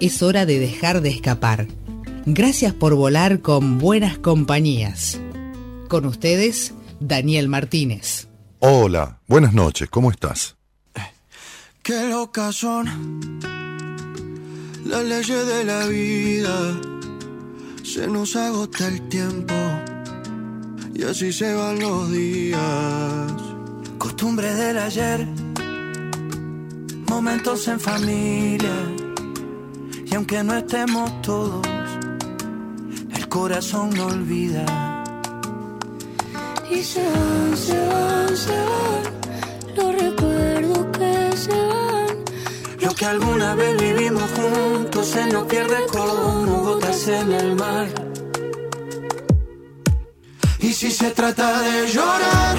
es hora de dejar de escapar. Gracias por volar con buenas compañías. Con ustedes, Daniel Martínez. Hola, buenas noches, ¿cómo estás? Qué locas son las leyes de la vida. Se nos agota el tiempo y así se van los días. Costumbre del ayer, momentos en familia y aunque no estemos todos, el corazón no olvida. Y se van, se van, se van, los recuerdos que se van. Lo que alguna vez vivimos juntos se nos pierde como gotas en el mar. Y si se trata de llorar,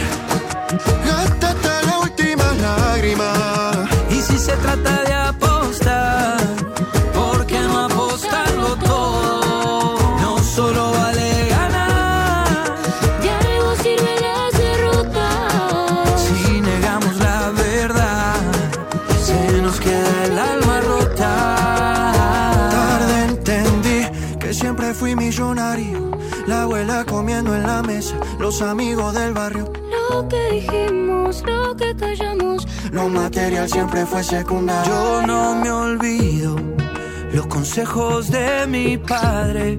hasta la última lágrima. Y si se trata de los amigos del barrio. Lo que dijimos, lo que callamos. Lo material siempre fue secundario. Yo no me olvido los consejos de mi padre.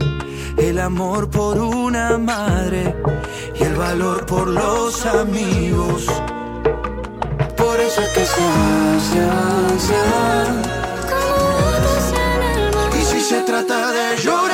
El amor por una madre y el valor por los amigos. Por eso es que se va, se va. Y si se trata de llorar,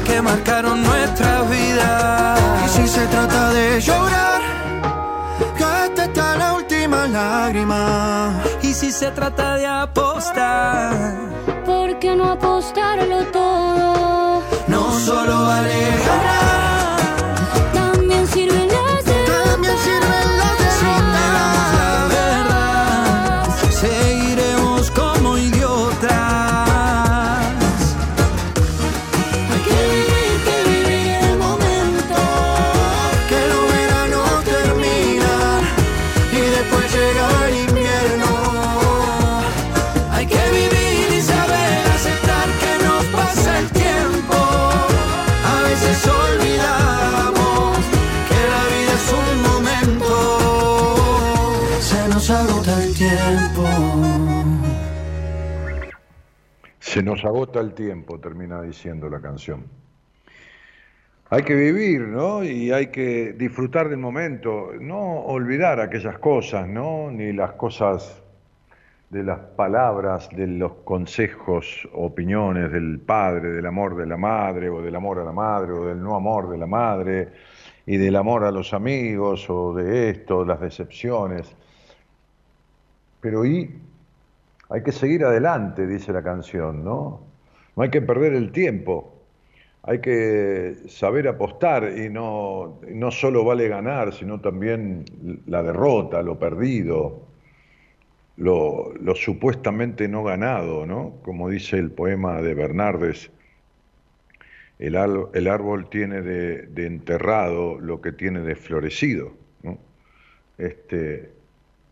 que marcaron nuestra vida. Y si se trata de llorar, hasta está la última lágrima. Y si se trata de apostar, ¿por qué no apostarlo todo? No solo vale ganar Se nos agota el tiempo, termina diciendo la canción. Hay que vivir, ¿no? Y hay que disfrutar del momento, no olvidar aquellas cosas, ¿no? Ni las cosas de las palabras, de los consejos, opiniones del padre, del amor de la madre, o del amor a la madre, o del no amor de la madre, y del amor a los amigos, o de esto, las decepciones. Pero ¿y hay que seguir adelante, dice la canción, ¿no? No hay que perder el tiempo, hay que saber apostar y no, no solo vale ganar, sino también la derrota, lo perdido, lo, supuestamente no ganado, ¿no? Como dice el poema de Bernardes, el, árbol tiene de, de, enterrado lo que tiene de florecido, ¿no? Este,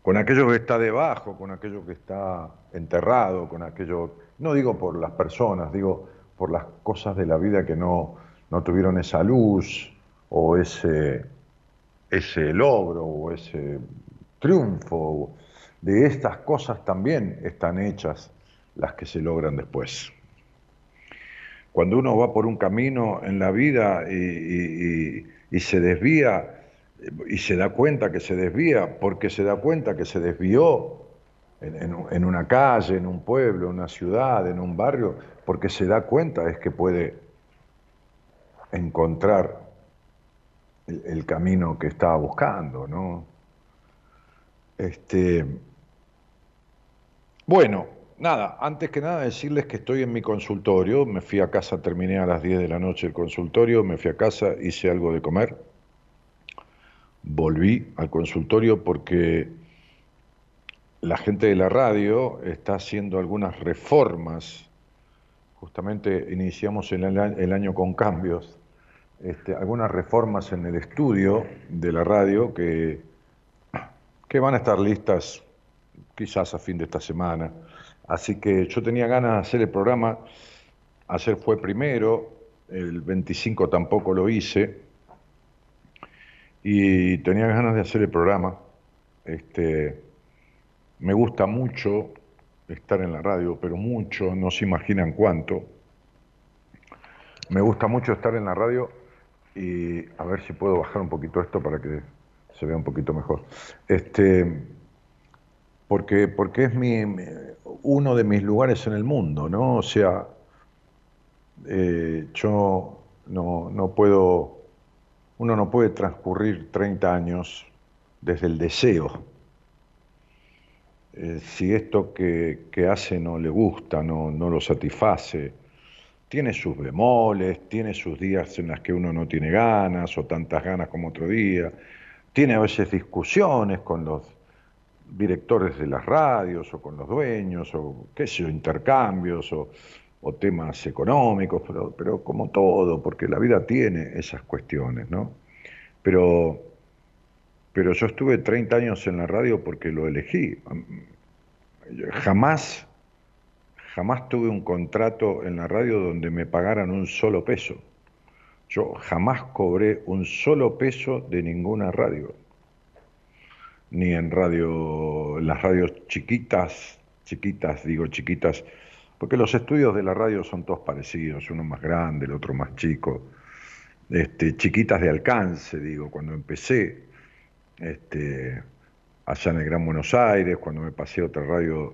con aquello que está debajo, con aquello que está enterrado, con aquello, no digo por las personas, digo por las cosas de la vida que no, no tuvieron esa luz o ese, ese logro o ese triunfo. De estas cosas también están hechas las que se logran después. Cuando uno va por un camino en la vida y, se desvía y se da cuenta que se desvía, porque se da cuenta que se desvió en, una calle, en un pueblo, en una ciudad, en un barrio, porque se da cuenta es que puede encontrar el, el camino que estaba buscando, ¿no? Este, bueno, nada, antes que nada decirles que estoy en mi consultorio, me fui a casa, terminé a las 10 de la noche el consultorio, me fui a casa, hice algo de comer, volví al consultorio porque la gente de la radio está haciendo algunas reformas, justamente iniciamos el, el año con cambios, este, algunas reformas en el estudio de la radio que que van a estar listas quizás a fin de esta semana. Así que yo tenía ganas de hacer el programa, ayer fue primero, el 25 tampoco lo hice, y tenía ganas de hacer el programa. Este, me gusta mucho estar en la radio, pero mucho, no se imaginan cuánto. Me gusta mucho estar en la radio y a ver si puedo bajar un poquito esto para que se vea un poquito mejor. Este, porque, porque es mi, uno de mis lugares en el mundo, ¿no? O sea, eh, yo no, no puedo, uno no puede transcurrir 30 años desde el deseo. Eh, si esto que, que, hace no le gusta, no, no lo satisface, tiene sus bemoles, tiene sus días en las que uno no tiene ganas o tantas ganas como otro día, tiene a veces discusiones con los directores de las radios o con los dueños o qué sé yo, intercambios o, temas económicos, pero, pero, como todo, porque la vida tiene esas cuestiones, ¿no? Pero, pero yo estuve 30 años en la radio porque lo elegí. Jamás, jamás tuve un contrato en la radio donde me pagaran un solo peso. Yo jamás cobré un solo peso de ninguna radio, ni en radio, en las radios chiquitas, chiquitas, digo chiquitas, porque los estudios de la radio son todos parecidos, uno más grande, el otro más chico, este, chiquitas de alcance, digo, cuando empecé, este, allá en el Gran Buenos Aires, cuando me pasé a otra radio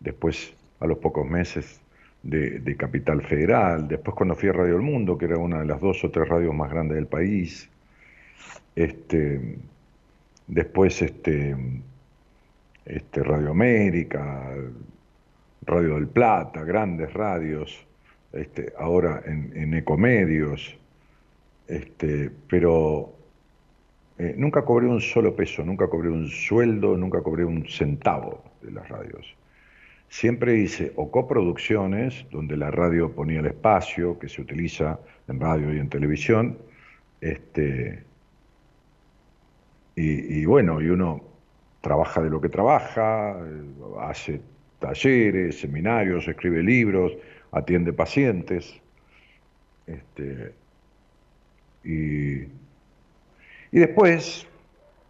después, a los pocos meses, de, Capital Federal, después cuando fui a Radio El Mundo, que era una de las dos o tres radios más grandes del país, este, después este, este, Radio América, Radio del Plata, grandes radios, este, ahora en, Ecomedios, este, pero eh, nunca cobré un solo peso, nunca cobré un sueldo, nunca cobré un centavo de las radios. Siempre hice o coproducciones, donde la radio ponía el espacio que se utiliza en radio y en televisión, este, y, bueno, y uno trabaja de lo que trabaja, hace talleres, seminarios, escribe libros, atiende pacientes, este, y, y después,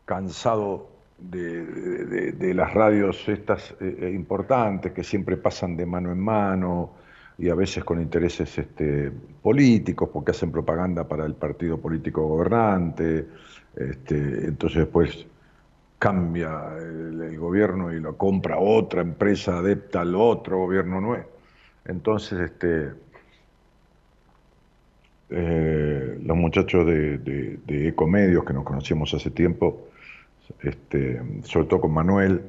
cansado de, las radios estas eh, eh, importantes que siempre pasan de mano en mano y a veces con intereses este, políticos porque hacen propaganda para el partido político gobernante, este, entonces después cambia el, gobierno y lo compra otra empresa adepta al otro gobierno nuevo. Entonces, este, eh, los muchachos de, de Ecomedios que nos conocíamos hace tiempo, este, sobre todo con Manuel,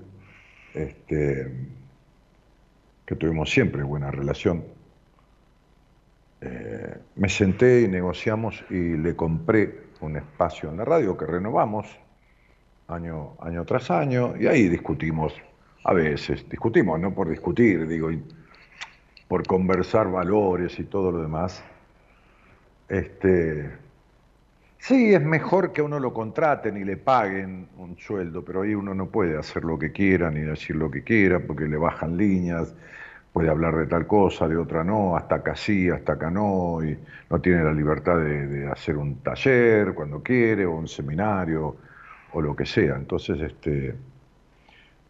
este, que tuvimos siempre buena relación. Eh, me senté y negociamos y le compré un espacio en la radio que renovamos año, año tras año y ahí discutimos, a veces, discutimos, no por discutir, digo, por conversar valores y todo lo demás. Este, Sí, es mejor que uno lo contraten y le paguen un sueldo, pero ahí uno no puede hacer lo que quiera ni decir lo que quiera porque le bajan líneas, puede hablar de tal cosa, de otra no, hasta acá sí, hasta acá no, y no tiene la libertad de, hacer un taller cuando quiere, o un seminario, o lo que sea. Entonces, este,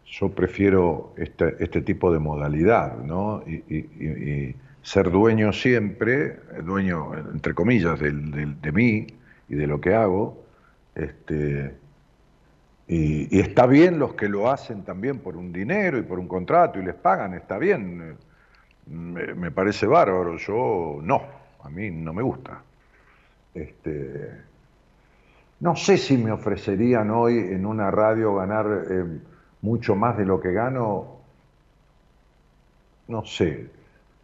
yo prefiero este, este tipo de modalidad, ¿no? Y, ser dueño siempre, dueño, entre comillas, de mí y de lo que hago, este, y, está bien los que lo hacen también por un dinero y por un contrato y les pagan, está bien. Me, parece bárbaro, yo no, a mí no me gusta. Este, no sé si me ofrecerían hoy en una radio ganar eh, mucho más de lo que gano. No sé.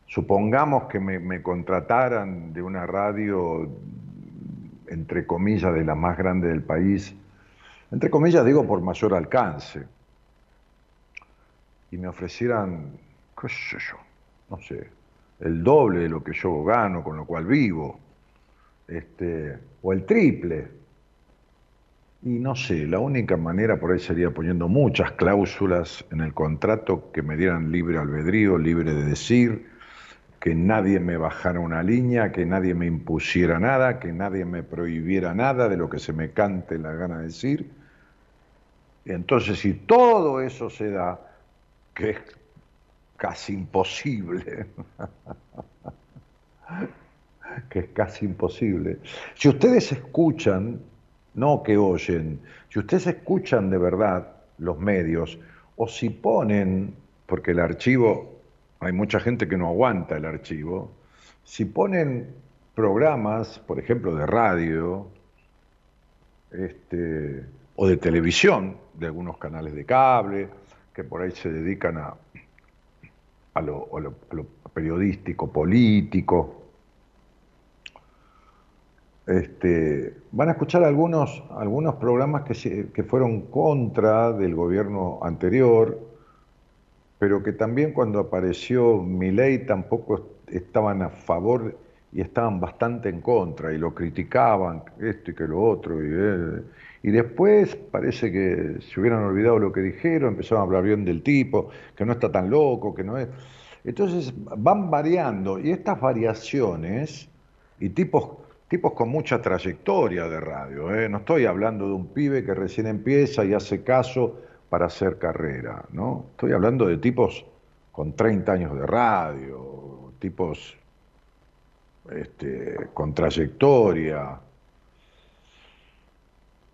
Supongamos que me, me contrataran de una radio, entre comillas, de la más grande del país entre comillas digo por mayor alcance, y me ofrecieran, qué sé yo, no sé, el doble de lo que yo gano, con lo cual vivo, este, o el triple. Y no sé, la única manera por ahí sería poniendo muchas cláusulas en el contrato que me dieran libre albedrío, libre de decir, que nadie me bajara una línea, que nadie me impusiera nada, que nadie me prohibiera nada de lo que se me cante la gana de decir. Entonces, si todo eso se da, que es casi imposible, que es casi imposible, si ustedes escuchan, no que oyen, si ustedes escuchan de verdad los medios, o si ponen, porque el archivo, hay mucha gente que no aguanta el archivo, si ponen programas, por ejemplo, de radio, este, o de televisión, de algunos canales de cable, que por ahí se dedican a, a, lo, periodístico, político. Este, van a escuchar algunos, algunos programas que, que fueron contra del gobierno anterior, pero que también cuando apareció mi ley tampoco estaban a favor y estaban bastante en contra y lo criticaban, esto y que lo otro. Y, eh, y después parece que se hubieran olvidado lo que dijeron, empezaron a hablar bien del tipo, que no está tan loco, que no es. Entonces van variando y estas variaciones y tipos, tipos con mucha trayectoria de radio, ¿eh? no estoy hablando de un pibe que recién empieza y hace caso para hacer carrera, ¿no? Estoy hablando de tipos con 30 años de radio, tipos este, con trayectoria,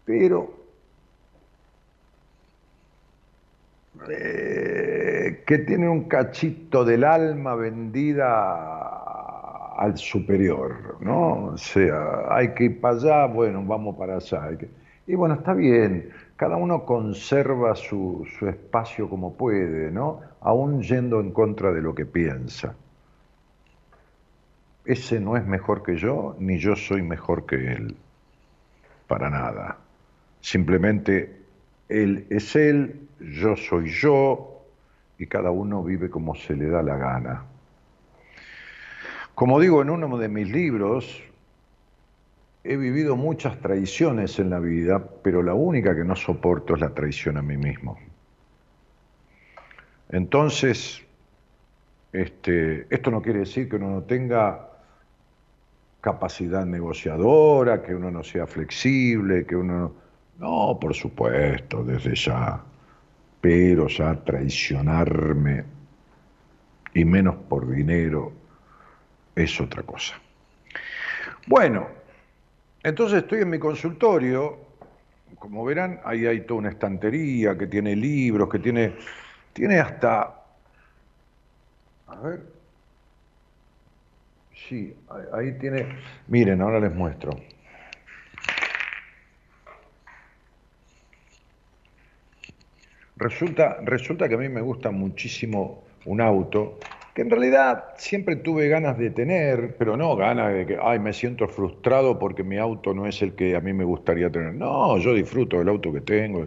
pero eh, que tiene un cachito del alma vendida al superior, ¿no? O sea, hay que ir para allá, bueno, vamos para allá. Y bueno, está bien, cada uno conserva su, su espacio como puede, ¿no? Aún yendo en contra de lo que piensa. Ese no es mejor que yo, ni yo soy mejor que él. Para nada. Simplemente Él es Él, yo soy yo, y cada uno vive como se le da la gana. Como digo en uno de mis libros, he vivido muchas traiciones en la vida, pero la única que no soporto es la traición a mí mismo. Entonces, este, esto no quiere decir que uno no tenga capacidad negociadora, que uno no sea flexible, que uno no, por supuesto, desde ya. Pero ya traicionarme, y menos por dinero, es otra cosa. Bueno, entonces estoy en mi consultorio, como verán, ahí hay toda una estantería que tiene libros, que tiene, tiene hasta, a ver, sí, ahí tiene, miren, ahora les muestro. Resulta, resulta que a mí me gusta muchísimo un auto, en realidad siempre tuve ganas de tener, pero no ganas de que, ay, me siento frustrado porque mi auto no es el que a mí me gustaría tener. No, yo disfruto del auto que tengo.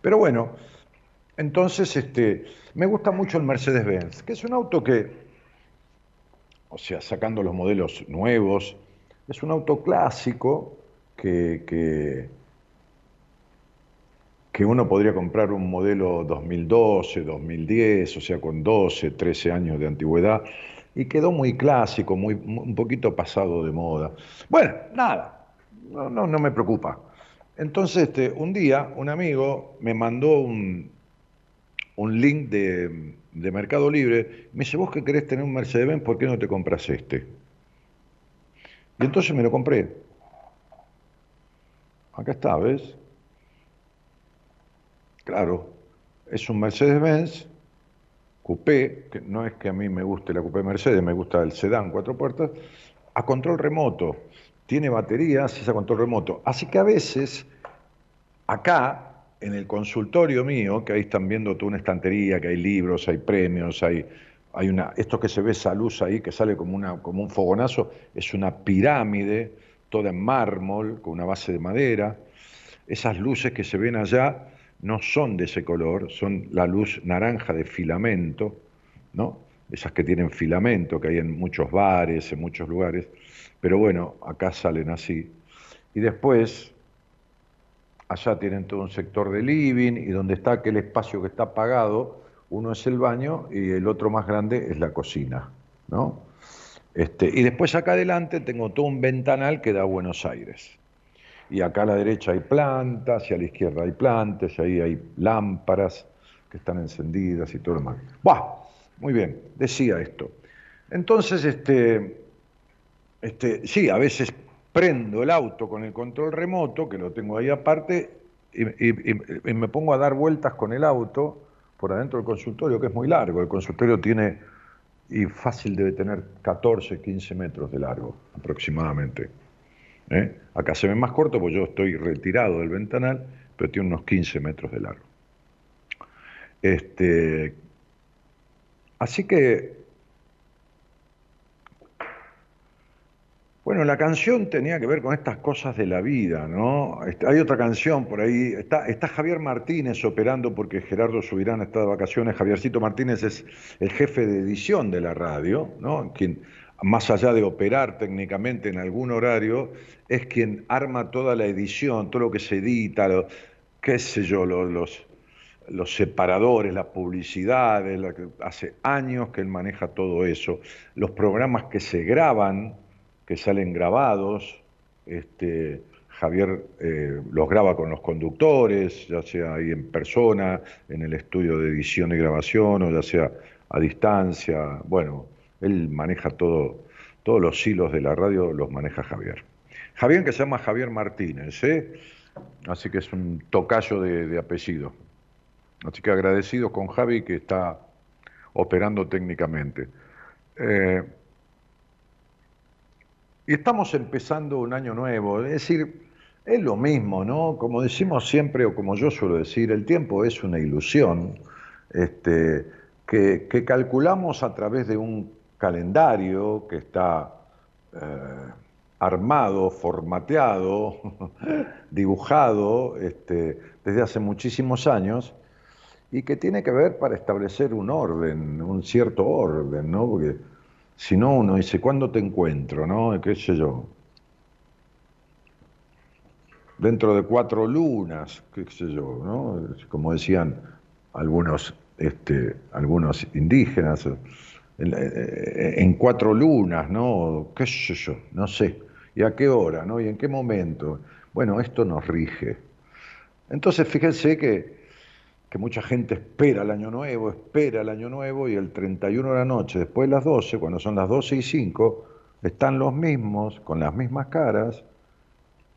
Pero bueno, entonces este, me gusta mucho el Mercedes-Benz, que es un auto que, o sea, sacando los modelos nuevos, es un auto clásico que, que que uno podría comprar un modelo 2012, 2010, o sea, con 12, 13 años de antigüedad, y quedó muy clásico, muy, un poquito pasado de moda. Bueno, nada, no, no, me preocupa. Entonces, este, un día, un amigo me mandó un, un link de, de, Mercado Libre, me dice, vos que querés tener un Mercedes-Benz, ¿por qué no te compras este? Y entonces me lo compré. Acá está, ¿ves? Claro, es un Mercedes-Benz coupé, que no es que a mí me guste la coupé Mercedes, me gusta el sedán cuatro puertas, a control remoto. Tiene baterías, es a control remoto. Así que a veces, acá, en el consultorio mío, que ahí están viendo toda una estantería, que hay libros, hay premios, hay, hay una, esto que se ve esa luz ahí, que sale como, una, como un fogonazo, es una pirámide, toda en mármol, con una base de madera. Esas luces que se ven allá no son de ese color, son la luz naranja de filamento, ¿no? Esas que tienen filamento, que hay en muchos bares, en muchos lugares, pero bueno, acá salen así. Y después, allá tienen todo un sector de living y donde está aquel espacio que está apagado, uno es el baño y el otro más grande es la cocina, ¿no? Este, y después acá adelante tengo todo un ventanal que da a Buenos Aires y acá a la derecha hay plantas, y a la izquierda hay plantas, y ahí hay lámparas que están encendidas y todo lo demás. ¡Buah! Muy bien, decía esto. Entonces, este, este, sí, a veces prendo el auto con el control remoto, que lo tengo ahí aparte, y, y, me pongo a dar vueltas con el auto por adentro del consultorio, que es muy largo. El consultorio tiene, y fácil debe tener 14, 15 metros de largo aproximadamente. ¿Eh? Acá se ve más corto porque yo estoy retirado del ventanal, pero tiene unos 15 metros de largo. Este, así que, bueno, la canción tenía que ver con estas cosas de la vida, ¿no? Este, hay otra canción por ahí, está, Javier Martínez operando porque Gerardo Subirán está de vacaciones, Javiercito Martínez es el jefe de edición de la radio, ¿no? Más allá de operar técnicamente en algún horario, es quien arma toda la edición, todo lo que se edita, qué sé yo, los, los, separadores, las publicidades, hace años que él maneja todo eso, los programas que se graban, que salen grabados, este, Javier eh, los graba con los conductores, ya sea ahí en persona, en el estudio de edición y grabación, o ya sea a distancia, bueno, él maneja todo, todos los hilos de la radio los maneja Javier. Javier que se llama Javier Martínez, ¿eh? así que es un tocayo de, apellido. Así que agradecido con Javi que está operando técnicamente. Eh, y estamos empezando un año nuevo, es decir, es lo mismo, ¿no? Como decimos siempre, o como yo suelo decir, el tiempo es una ilusión este, que calculamos a través de un calendario que está eh, armado, formateado, dibujado este, desde hace muchísimos años y que tiene que ver para establecer un orden, un cierto orden, ¿no? Porque si no uno dice, ¿cuándo te encuentro? ¿No? ¿Qué sé yo? Dentro de cuatro lunas, qué sé yo, ¿no? Como decían algunos, este, algunos indígenas, en, cuatro lunas, ¿no? ¿Qué sé yo? No sé. ¿Y a qué hora? ¿no? ¿Y en qué momento? Bueno, esto nos rige. Entonces, fíjense que, que mucha gente espera el año nuevo, espera el año nuevo y el 31 de la noche, después de las 12, cuando son las 12 y 5, están los mismos, con las mismas caras,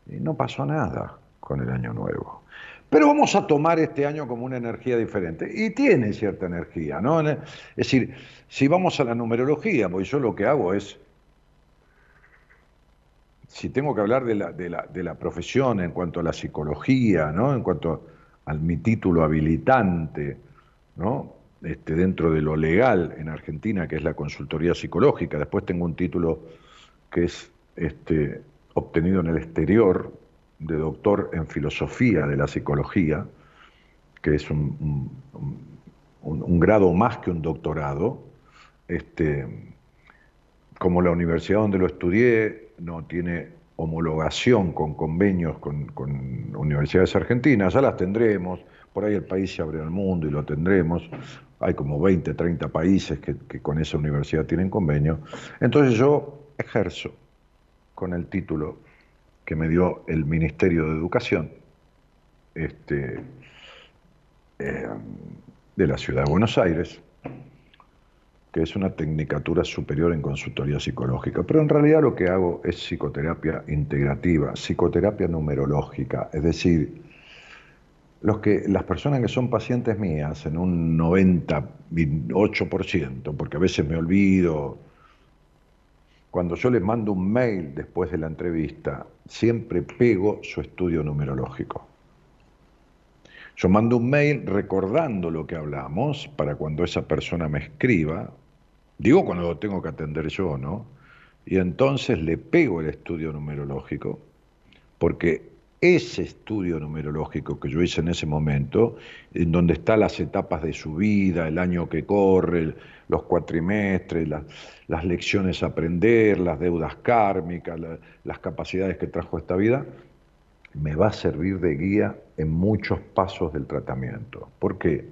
y no pasó nada con el año nuevo. Pero vamos a tomar este año como una energía diferente. Y tiene cierta energía, ¿no? Es decir, si vamos a la numerología, pues yo lo que hago es, si tengo que hablar de la, de la, profesión en cuanto a la psicología, ¿no? En cuanto a mi título habilitante, ¿no? Este, dentro de lo legal en Argentina, que es la consultoría psicológica. Después tengo un título que es este, obtenido en el exterior, de doctor en filosofía de la psicología, que es un, un, grado más que un doctorado. Este, como la universidad donde lo estudié no tiene homologación con convenios con, universidades argentinas, ya las tendremos, por ahí el país se abre al mundo y lo tendremos. Hay como 20, 30 países que, que con esa universidad tienen convenio. Entonces yo ejerzo con el título que me dio el Ministerio de Educación este, eh, de la Ciudad de Buenos Aires, que es una tecnicatura superior en consultoría psicológica. Pero en realidad lo que hago es psicoterapia integrativa, psicoterapia numerológica, es decir, los que, las personas que son pacientes mías, en un 98%, porque a veces me olvido, cuando yo les mando un mail después de la entrevista, siempre pego su estudio numerológico. Yo mando un mail recordando lo que hablamos para cuando esa persona me escriba, digo cuando lo tengo que atender yo, ¿no? Y entonces le pego el estudio numerológico, porque ese estudio numerológico que yo hice en ese momento, en donde están las etapas de su vida, el año que corre, los cuatrimestres, las, lecciones a aprender, las deudas kármicas, las capacidades que trajo esta vida, me va a servir de guía en muchos pasos del tratamiento. ¿Por qué?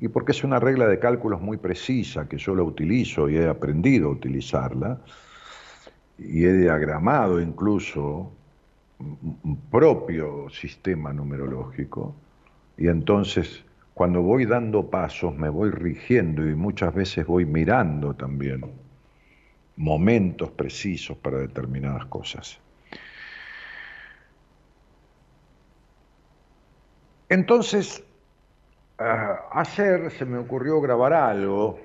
Y porque es una regla de cálculos muy precisa que yo la utilizo y he aprendido a utilizarla y he diagramado incluso un propio sistema numerológico y entonces cuando voy dando pasos me voy rigiendo y muchas veces voy mirando también momentos precisos para determinadas cosas. Entonces, ah, ayer se me ocurrió grabar algo,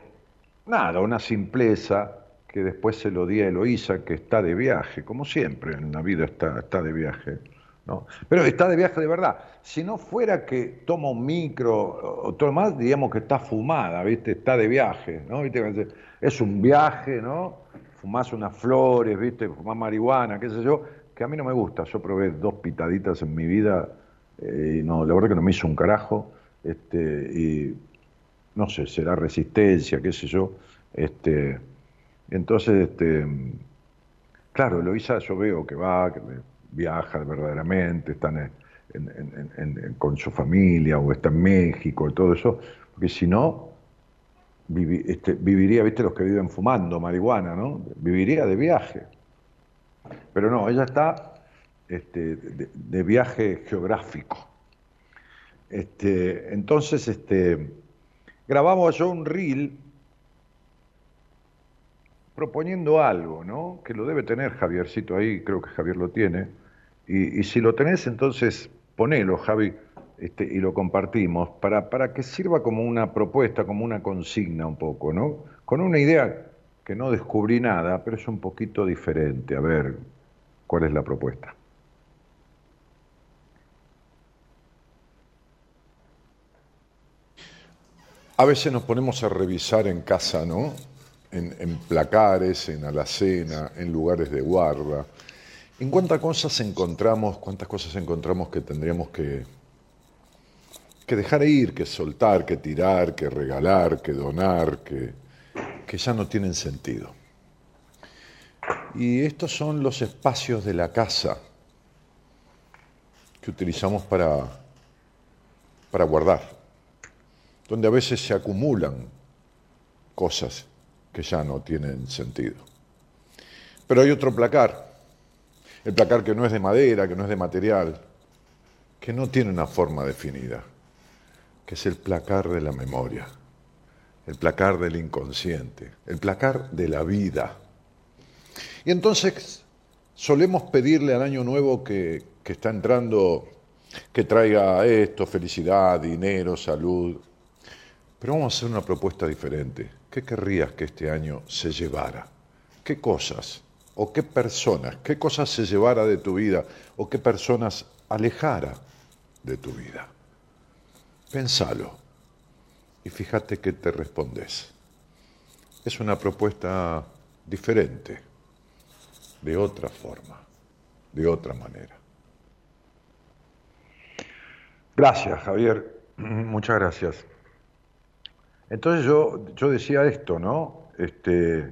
nada, una simpleza, que después se lo di a Eloísa, que está de viaje, como siempre en la vida está, está de viaje. ¿no? Pero está de viaje de verdad. Si no fuera que toma un micro o todo más, diríamos que está fumada, ¿viste? Está de viaje, ¿no? ¿Viste? Es un viaje, ¿no? Fumás unas flores, ¿viste? Fumás marihuana, qué sé yo, que a mí no me gusta. Yo probé dos pitaditas en mi vida eh, y no, la verdad que no me hizo un carajo, este, y no sé, será resistencia, qué sé yo, este, entonces, este, claro, Eloisa yo veo que va, que viaja verdaderamente, están con su familia o está en México y todo eso, porque si no, este, viviría, viste, los que viven fumando marihuana, ¿no? Viviría de viaje. Pero no, ella está este, de, viaje geográfico. Este, entonces, este, grabamos yo un reel proponiendo algo, ¿no? Que lo debe tener Javiercito ahí, creo que Javier lo tiene. Y, si lo tenés, entonces ponelo, Javi, este, y lo compartimos, para, para que sirva como una propuesta, como una consigna un poco, ¿no? Con una idea que no descubrí nada, pero es un poquito diferente. A ver, ¿cuál es la propuesta? A veces nos ponemos a revisar en casa, ¿no? En, placares, en alacena, en lugares de guarda. ¿En cuántas cosas encontramos, cuántas cosas encontramos que tendríamos que, que dejar ir, que soltar, que tirar, que regalar, que donar, que, que ya no tienen sentido? Y estos son los espacios de la casa que utilizamos para, para guardar donde a veces se acumulan cosas que ya no tienen sentido. Pero hay otro placar, el placar que no es de madera, que no es de material, que no tiene una forma definida, que es el placar de la memoria, el placar del inconsciente, el placar de la vida. Y entonces solemos pedirle al año nuevo que, que está entrando que traiga esto, felicidad, dinero, salud, pero vamos a hacer una propuesta diferente. ¿Qué querrías que este año se llevara? ¿Qué cosas o qué personas, qué cosas se llevara de tu vida o qué personas alejara de tu vida? Pensalo y fíjate qué te respondes. Es una propuesta diferente, de otra forma, de otra manera. Gracias, Javier. Muchas gracias. Entonces yo, yo decía esto, ¿no? Este,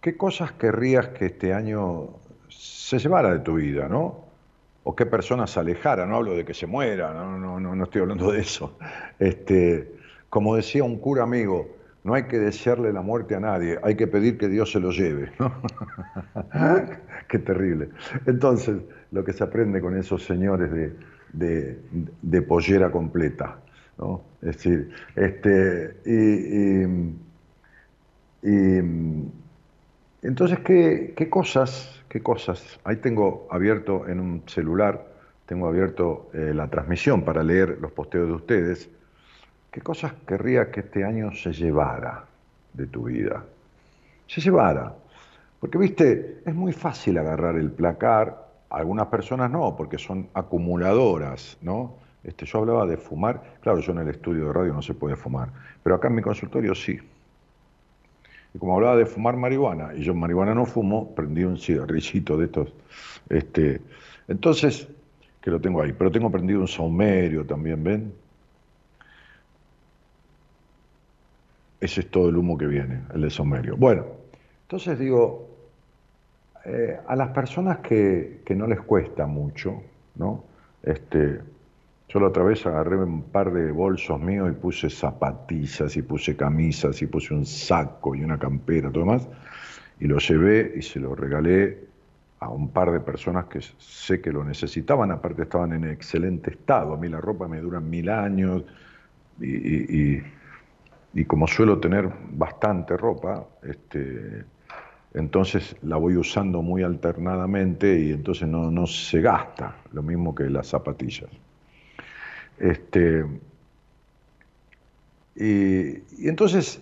¿Qué cosas querrías que este año se llevara de tu vida, ¿no? o qué personas se alejara, no hablo de que se muera, no, no, no, no estoy hablando de eso. Este, como decía un cura amigo, no hay que desearle la muerte a nadie, hay que pedir que Dios se lo lleve. Qué terrible. Entonces, lo que se aprende con esos señores de, de, pollera completa. ¿No? Es decir, este, y, entonces, ¿qué, ¿qué, cosas, ¿qué cosas? Ahí tengo abierto en un celular, tengo abierto eh, la transmisión para leer los posteos de ustedes. ¿Qué cosas querría que este año se llevara de tu vida? Se llevara. Porque, viste, es muy fácil agarrar el placar, algunas personas no, porque son acumuladoras, ¿no? Este, yo hablaba de fumar, claro, yo en el estudio de radio no se puede fumar, pero acá en mi consultorio sí. Y como hablaba de fumar marihuana, y yo marihuana no fumo, prendí un cigarrillito de estos. Este, entonces, que lo tengo ahí, pero tengo prendido un saumerio también, ¿ven? Ese es todo el humo que viene, el de saumerio. Bueno, entonces digo, eh, a las personas que, no les cuesta mucho, ¿no? Este, yo la otra vez agarré un par de bolsos míos y puse zapatillas y puse camisas y puse un saco y una campera, todo más, y lo llevé y se lo regalé a un par de personas que sé que lo necesitaban, aparte estaban en excelente estado, a mí la ropa me dura mil años y, como suelo tener bastante ropa, este, entonces la voy usando muy alternadamente y entonces no, se gasta, lo mismo que las zapatillas. Este, y, entonces,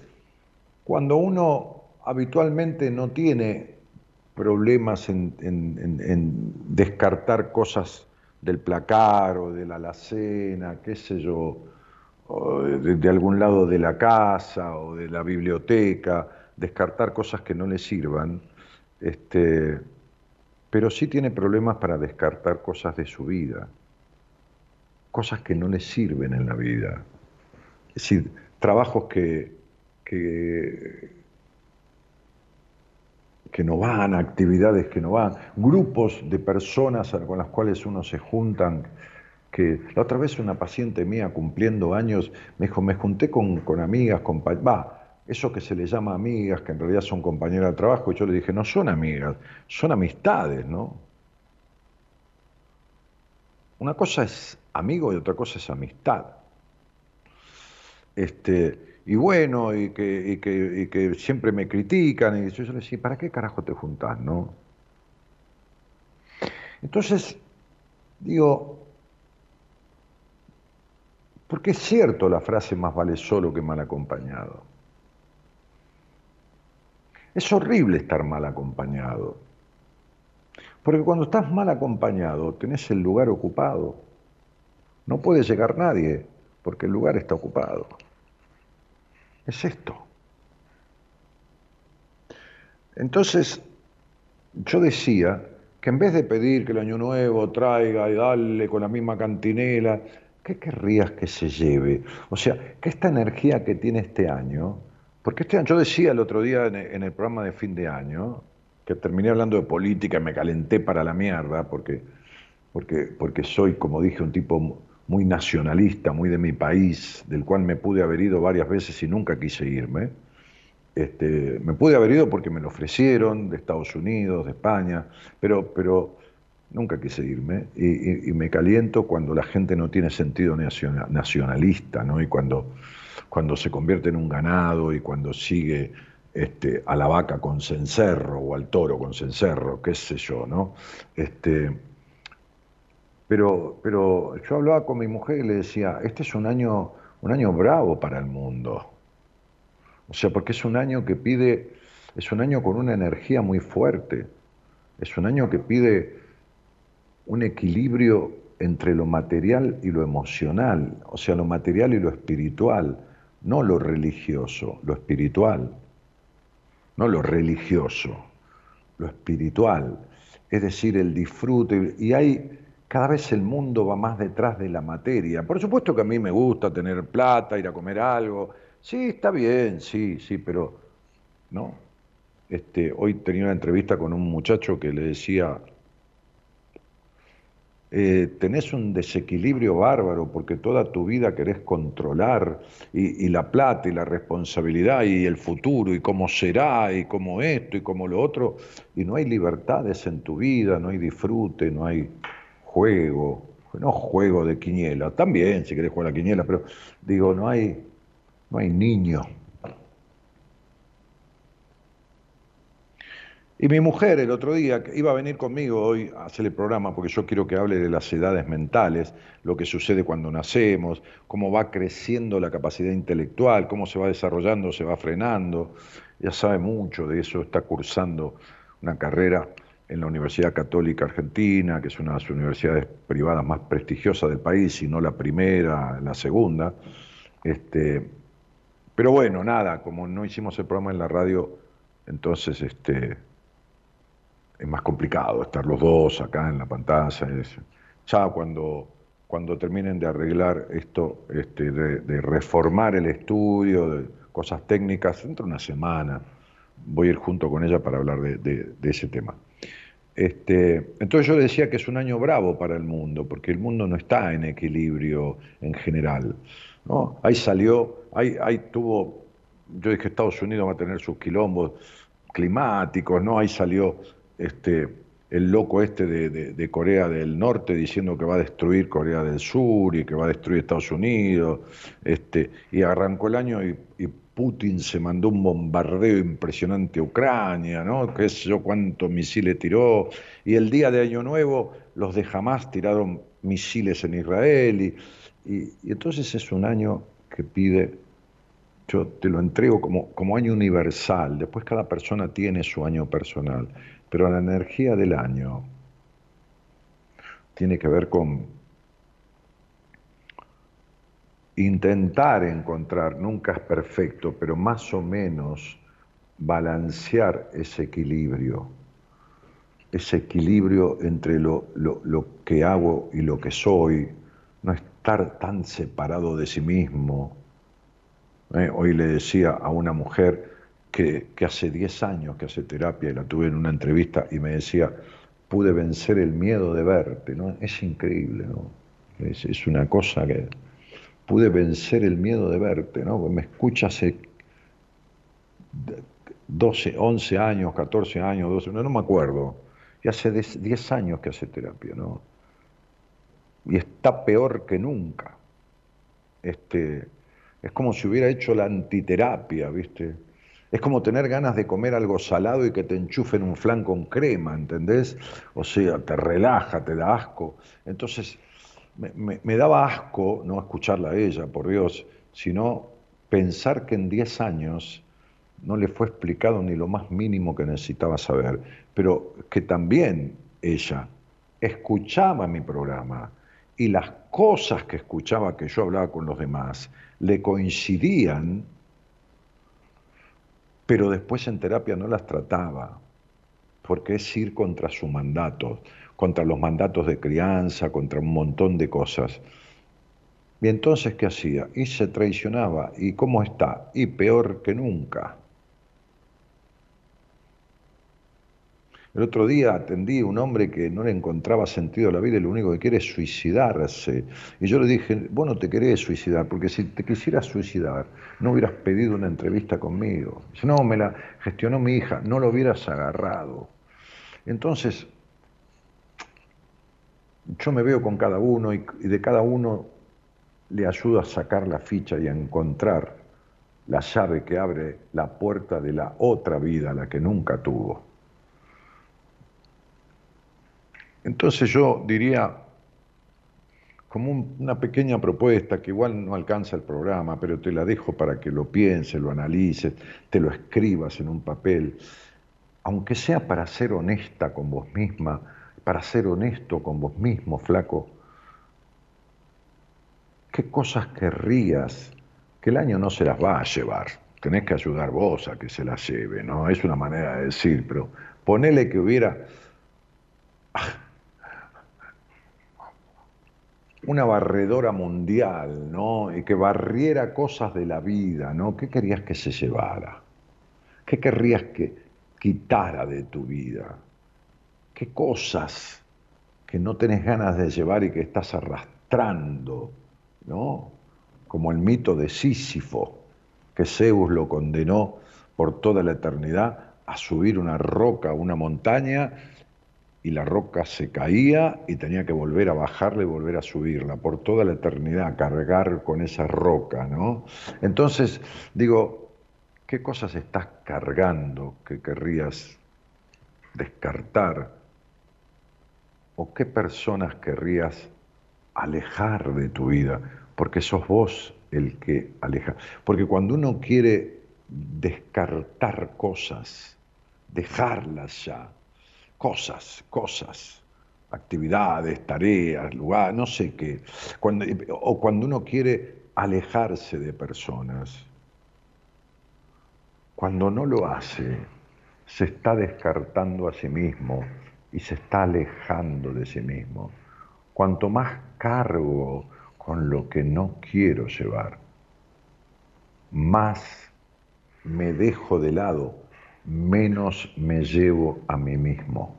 cuando uno habitualmente no tiene problemas en, descartar cosas del placar o de la alacena, qué sé yo, de algún lado de la casa o de la biblioteca, descartar cosas que no le sirvan, este, pero sí tiene problemas para descartar cosas de su vida, cosas que no le sirven en la vida. Es decir, trabajos que, que, no van, actividades que no van, grupos de personas con las cuales uno se juntan que la otra vez una paciente mía cumpliendo años me dijo, me junté con, con amigas, va, eso que se le llama amigas, que en realidad son compañeras de trabajo, y yo le dije, no son amigas, son amistades, ¿no? Una cosa es amigo y otra cosa es amistad. Este, y bueno, y que, siempre me critican, y yo, le decía, ¿para qué carajo te juntás, no? Entonces, digo, porque es cierto la frase más vale solo que mal acompañado. Es horrible estar mal acompañado. Porque cuando estás mal acompañado, tenés el lugar ocupado. No puede llegar nadie porque el lugar está ocupado. Es esto. Entonces, yo decía que en vez de pedir que el año nuevo traiga y darle con la misma cantinela, ¿qué querrías que se lleve? O sea, que esta energía que tiene este año porque este, yo decía el otro día en el programa de fin de año, que terminé hablando de política y me calenté para la mierda, porque, porque, porque soy, como dije, un tipo muy nacionalista, muy de mi país, del cual me pude haber ido varias veces y nunca quise irme. Este, me pude haber ido porque me lo ofrecieron de Estados Unidos, de España, pero, pero nunca quise irme y, y me caliento cuando la gente no tiene sentido nacionalista, ¿no? Y cuando cuando se convierte en un ganado y cuando sigue este, a la vaca con cencerro o al toro con cencerro, qué sé yo, ¿no? Este, pero, pero yo hablaba con mi mujer y le decía, este es un año, un año bravo para el mundo. O sea, porque es un año que pide, es un año con una energía muy fuerte, es un año que pide un equilibrio entre lo material y lo emocional, o sea, lo material y lo espiritual no lo religioso, lo espiritual, no lo religioso, lo espiritual, es decir, el disfrute. Y hay, cada vez el mundo va más detrás de la materia. Por supuesto que a mí me gusta tener plata, ir a comer algo. Sí, está bien, sí, sí, pero no. Este, hoy tenía una entrevista con un muchacho que le decía, eh, tenés un desequilibrio bárbaro porque toda tu vida querés controlar y, la plata y la responsabilidad y el futuro y cómo será y cómo esto y cómo lo otro. Y no hay libertades en tu vida, no hay disfrute, no hay juego, no juego de quiniela, también si querés jugar a quiniela, pero digo, no hay, no hay niño. Y mi mujer el otro día iba a venir conmigo hoy a hacer el programa porque yo quiero que hable de las edades mentales, lo que sucede cuando nacemos, cómo va creciendo la capacidad intelectual, cómo se va desarrollando, se va frenando. Ya sabe mucho de eso, está cursando una carrera en la Universidad Católica Argentina, que es una de las universidades privadas más prestigiosas del país, si no la primera, la segunda. Este, pero bueno, nada, como no hicimos el programa en la radio, entonces este, es más complicado estar los dos acá en la pantalla. ya cuando, cuando terminen de arreglar esto, este, de, reformar el estudio, de cosas técnicas, dentro de una semana voy a ir junto con ella para hablar de, ese tema. Este, entonces yo decía que es un año bravo para el mundo, porque el mundo no está en equilibrio en general. ¿no? Ahí salió, ahí, ahí tuvo, yo dije Estados Unidos va a tener sus quilombos climáticos, ¿no? Ahí salió este, el loco este de, Corea del Norte diciendo que va a destruir Corea del Sur y que va a destruir Estados Unidos, este, y arrancó el año y, Putin se mandó un bombardeo impresionante a Ucrania, ¿no? Qué sé yo cuántos misiles tiró, y el día de Año Nuevo los de Hamas tiraron misiles en Israel, y, y entonces es un año que pide yo te lo entrego como, como, año universal, después cada persona tiene su año personal, pero la energía del año tiene que ver con intentar encontrar, nunca es perfecto, pero más o menos balancear ese equilibrio, ese equilibrio entre lo, lo que hago y lo que soy, no estar tan separado de sí mismo. ¿eh? Hoy le decía a una mujer, que, hace 10 años que hace terapia y la tuve en una entrevista y me decía, pude vencer el miedo de verte, ¿no? Es increíble, ¿no? Es, una cosa que pude vencer el miedo de verte, ¿no? Me escucha hace 12, 11 años, 14 años, 12, no, no me acuerdo, y hace 10 años que hace terapia, ¿no? Y está peor que nunca. Este, es como si hubiera hecho la antiterapia, ¿viste? Es como tener ganas de comer algo salado y que te enchufen un flan con crema, ¿entendés? O sea, te relaja, te da asco. Entonces, me, daba asco no escucharla a ella, por Dios, sino pensar que en 10 años no le fue explicado ni lo más mínimo que necesitaba saber, pero que también ella escuchaba mi programa y las cosas que escuchaba que yo hablaba con los demás le coincidían pero después en terapia no las trataba, porque es ir contra su mandato, contra los mandatos de crianza, contra un montón de cosas. Y entonces, ¿qué hacía? Y se traicionaba. ¿Y cómo está? Y peor que nunca. El otro día atendí a un hombre que no le encontraba sentido a la vida y lo único que quiere es suicidarse. Y yo le dije, vos no te querés suicidar, porque si te quisieras suicidar, no hubieras pedido una entrevista conmigo. Dice, no, me la gestionó mi hija, no lo hubieras agarrado. Entonces, yo me veo con cada uno y de cada uno le ayudo a sacar la ficha y a encontrar la llave que abre la puerta de la otra vida, la que nunca tuvo. Entonces yo diría, como una pequeña propuesta que igual no alcanza el programa, pero te la dejo para que lo pienses, lo analices, te lo escribas en un papel, aunque sea para ser honesta con vos misma, para ser honesto con vos mismo, flaco, ¿qué cosas querrías que el año no se las va a llevar? Tenés que ayudar vos a que se las lleve, ¿no? Es una manera de decir, pero ponele que hubiera... Ah, una barredora mundial, ¿no? Y que barriera cosas de la vida, ¿no? ¿Qué querías que se llevara? ¿Qué querrías que quitara de tu vida? ¿Qué cosas que no tenés ganas de llevar y que estás arrastrando, ¿no? Como el mito de Sísifo, que Zeus lo condenó por toda la eternidad a subir una roca, una montaña, y la roca se caía y tenía que volver a bajarla y volver a subirla por toda la eternidad, cargar con esa roca, ¿no? Entonces, digo, ¿qué cosas estás cargando que querrías descartar? ¿O qué personas querrías alejar de tu vida? Porque sos vos el que aleja. Porque cuando uno quiere descartar cosas, dejarlas ya, cosas, cosas, actividades, tareas, lugares, no sé qué, cuando, o cuando uno quiere alejarse de personas, cuando no lo hace, se está descartando a sí mismo y se está alejando de sí mismo. Cuanto más cargo con lo que no quiero llevar, más me dejo de lado, menos me llevo a mí mismo.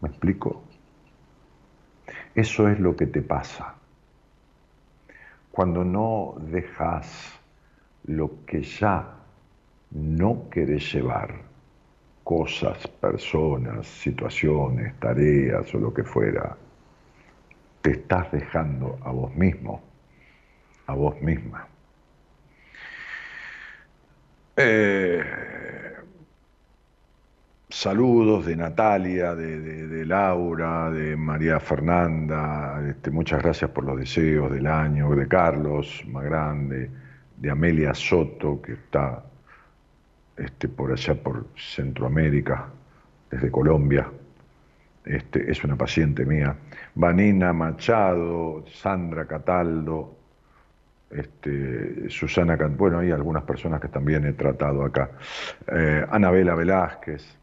¿Me explico? Eso es lo que te pasa. Cuando no dejas lo que ya no querés llevar, cosas, personas, situaciones, tareas o lo que fuera, te estás dejando a vos mismo, a vos misma. Eh, saludos de Natalia, de, Laura, de María Fernanda, este, muchas gracias por los deseos del año, de Carlos Magrande, de Amelia Soto, que está este, por allá por Centroamérica, desde Colombia. Este, es una paciente mía. Vanina Machado, Sandra Cataldo, este, Susana, bueno, hay algunas personas que también he tratado acá. Eh, Anabela Velázquez,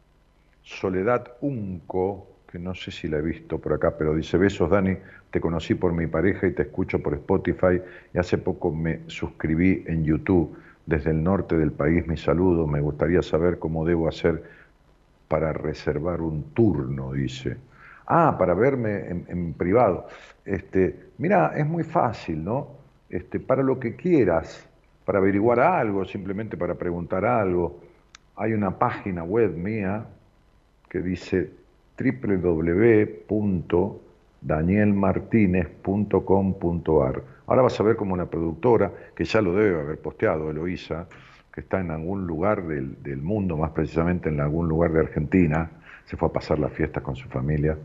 Soledad Unco, que no sé si la he visto por acá, pero dice, besos Dani, te conocí por mi pareja y te escucho por Spotify y hace poco me suscribí en YouTube. Desde el norte del país, mi saludo, me gustaría saber cómo debo hacer para reservar un turno, dice. Ah, para verme en, privado. Este, mira, es muy fácil, ¿no? Este, para lo que quieras, para averiguar algo, simplemente para preguntar algo. Hay una página web mía que dice www.danielmartinez.com.ar. Ahora vas a ver como una productora, que ya lo debe haber posteado, Eloísa, que está en algún lugar del, del, mundo, más precisamente en algún lugar de Argentina, se fue a pasar las fiestas con su familia,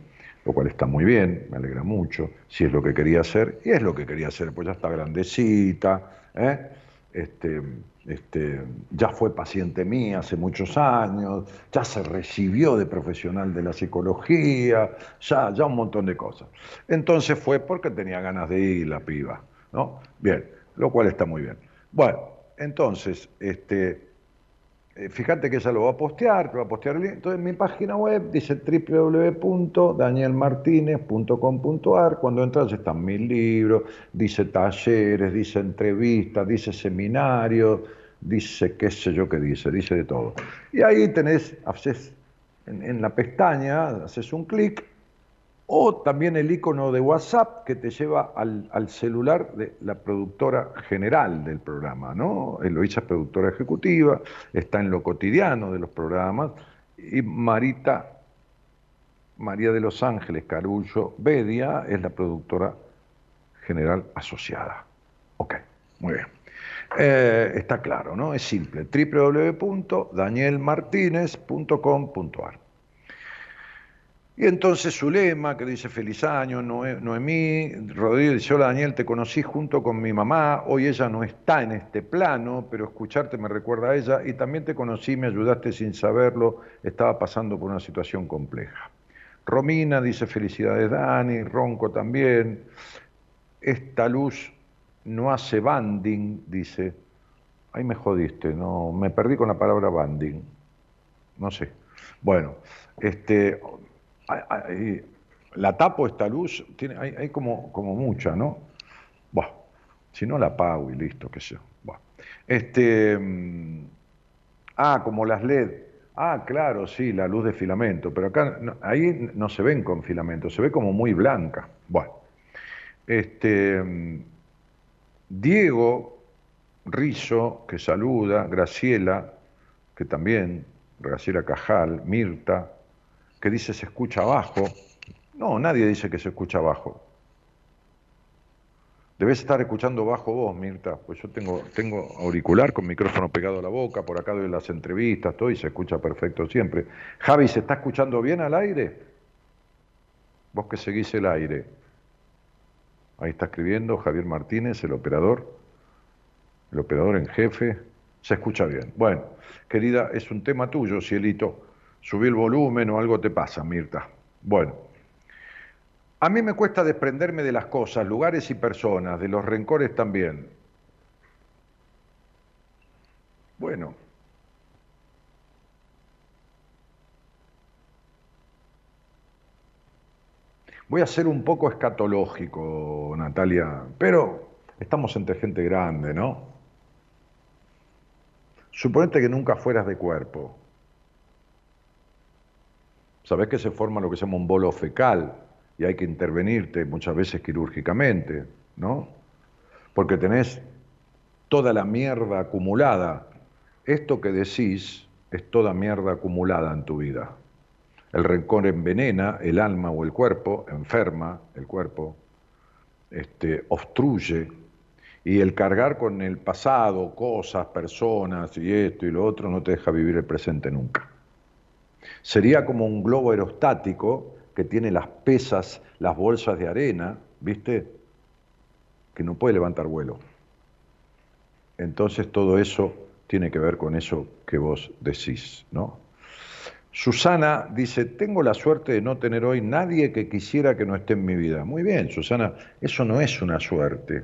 lo cual está muy bien, me alegra mucho, si es lo que quería hacer, y es lo que quería hacer, pues ya está grandecita, ¿eh? este, este, ya fue paciente mía hace muchos años, ya se recibió de profesional de la psicología, ya, ya un montón de cosas. Entonces fue porque tenía ganas de ir la piba, ¿no? Bien, lo cual está muy bien. Bueno, entonces, este, eh, fíjate que ella lo va a postear, lo va a postear Entonces, en mi página web dice www.danielmartinez.com.ar. Cuando entras están mis libros, dice talleres, dice entrevistas, dice seminarios, dice qué sé yo qué dice, dice de todo. Y ahí tenés, haces en la pestaña, haces un clic o también el icono de WhatsApp que te lleva al, celular de la productora general del programa, ¿no? Eloisa es productora ejecutiva, está en lo cotidiano de los programas, y Marita, María de los Ángeles Carullo Bedia, es la productora general asociada. Ok, muy bien. Eh, está claro, ¿no? Es simple, www.danielmartinez.com.ar. Y entonces su lema, que dice feliz año, Noemí, Rodríguez dice, hola Daniel, te conocí junto con mi mamá, hoy ella no está en este plano, pero escucharte me recuerda a ella, y también te conocí, me ayudaste sin saberlo, estaba pasando por una situación compleja. Romina dice felicidades Dani, Ronco también, esta luz no hace banding, dice, ahí me jodiste, no, me perdí con la palabra banding, no sé. Bueno, este, la tapo esta luz, tiene, hay, como, como mucha, ¿no? Bueno, si no la apago y listo, qué sé yo. Este, mm, ah, como las LED. Ah, claro, sí, la luz de filamento, pero acá ahí no se ven con filamento, se ve como muy blanca. Bueno, este, Diego Rizo, que saluda, Graciela, que también, Graciela Cajal, Mirta, que dice se escucha abajo. No, nadie dice que se escucha abajo. Debes estar escuchando bajo vos, Mirta, pues yo tengo, tengo auricular con micrófono pegado a la boca, por acá doy las entrevistas, todo y se escucha perfecto siempre. Javi, ¿se está escuchando bien al aire? Vos que seguís el aire. Ahí está escribiendo Javier Martínez, el operador, el operador en jefe. Se escucha bien. Bueno, querida, es un tema tuyo, cielito. Subí el volumen o algo te pasa, Mirta. Bueno. A mí me cuesta desprenderme de las cosas, lugares y personas, de los rencores también. Bueno. Voy a ser un poco escatológico, Natalia, pero estamos entre gente grande, ¿no? Suponete que nunca fueras de cuerpo. Sabés que se forma lo que se llama un bolo fecal, y hay que intervenirte muchas veces quirúrgicamente, ¿no? Porque tenés toda la mierda acumulada. Esto que decís es toda mierda acumulada en tu vida. El rencor envenena el alma o el cuerpo, enferma el cuerpo, este, obstruye. Y el cargar con el pasado, cosas, personas y esto y lo otro no te deja vivir el presente nunca. Sería como un globo aerostático que tiene las pesas, las bolsas de arena, ¿viste? Que no puede levantar vuelo. Entonces todo eso tiene que ver con eso que vos decís, ¿no? Susana dice, tengo la suerte de no tener hoy nadie que quisiera que no esté en mi vida. Muy bien, Susana, eso no es una suerte.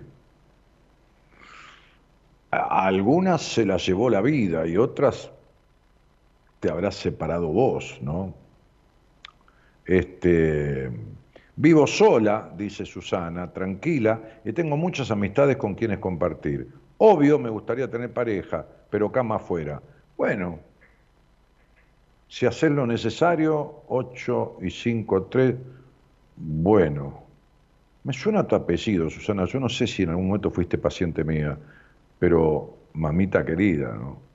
A algunas se las llevó la vida y otras te habrás separado vos, ¿no? Este, vivo sola, dice Susana, tranquila, y tengo muchas amistades con quienes compartir. Obvio, me gustaría tener pareja, pero cama afuera. Bueno, si haces lo necesario, 8 y 5, 3, bueno. Me suena tu apellido, Susana. Yo no sé si en algún momento fuiste paciente mía, pero mamita querida, ¿no?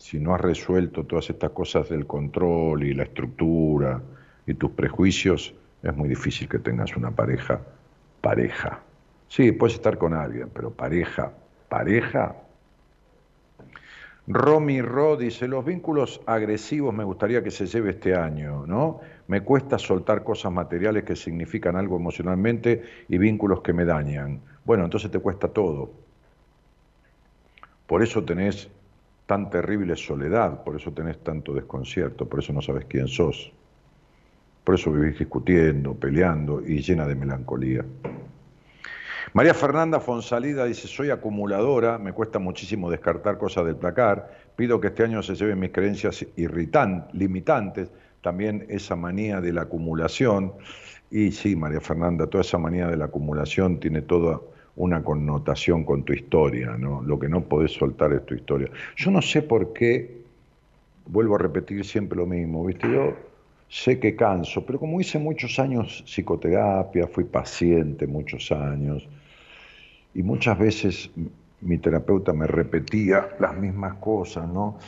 Si no has resuelto todas estas cosas del control y la estructura, y tus prejuicios, es muy difícil que tengas una pareja, pareja. Sí, puedes estar con alguien, pero pareja, pareja. Romy Ro dice, los vínculos agresivos me gustaría que se lleve este año, ¿no? Me cuesta soltar cosas materiales que significan algo emocionalmente y vínculos que me dañan. Bueno, entonces te cuesta todo. Por eso tenés tan terrible soledad, por eso tenés tanto desconcierto, por eso no sabes quién sos. Por eso vivís discutiendo, peleando y llena de melancolía. María Fernanda Fonsalida dice, soy acumuladora, me cuesta muchísimo descartar cosas del placar, pido que este año se lleven mis creencias irritantes, limitantes, también esa manía de la acumulación. Y sí, María Fernanda, toda esa manía de la acumulación tiene toda una connotación con tu historia, ¿no? Lo que no podés soltar es tu historia. Yo no sé por qué, vuelvo a repetir siempre lo mismo, ¿viste? Yo sé que canso, pero como hice muchos años psicoterapia, fui paciente muchos años, y muchas veces mi terapeuta me repetía las mismas cosas, ¿no?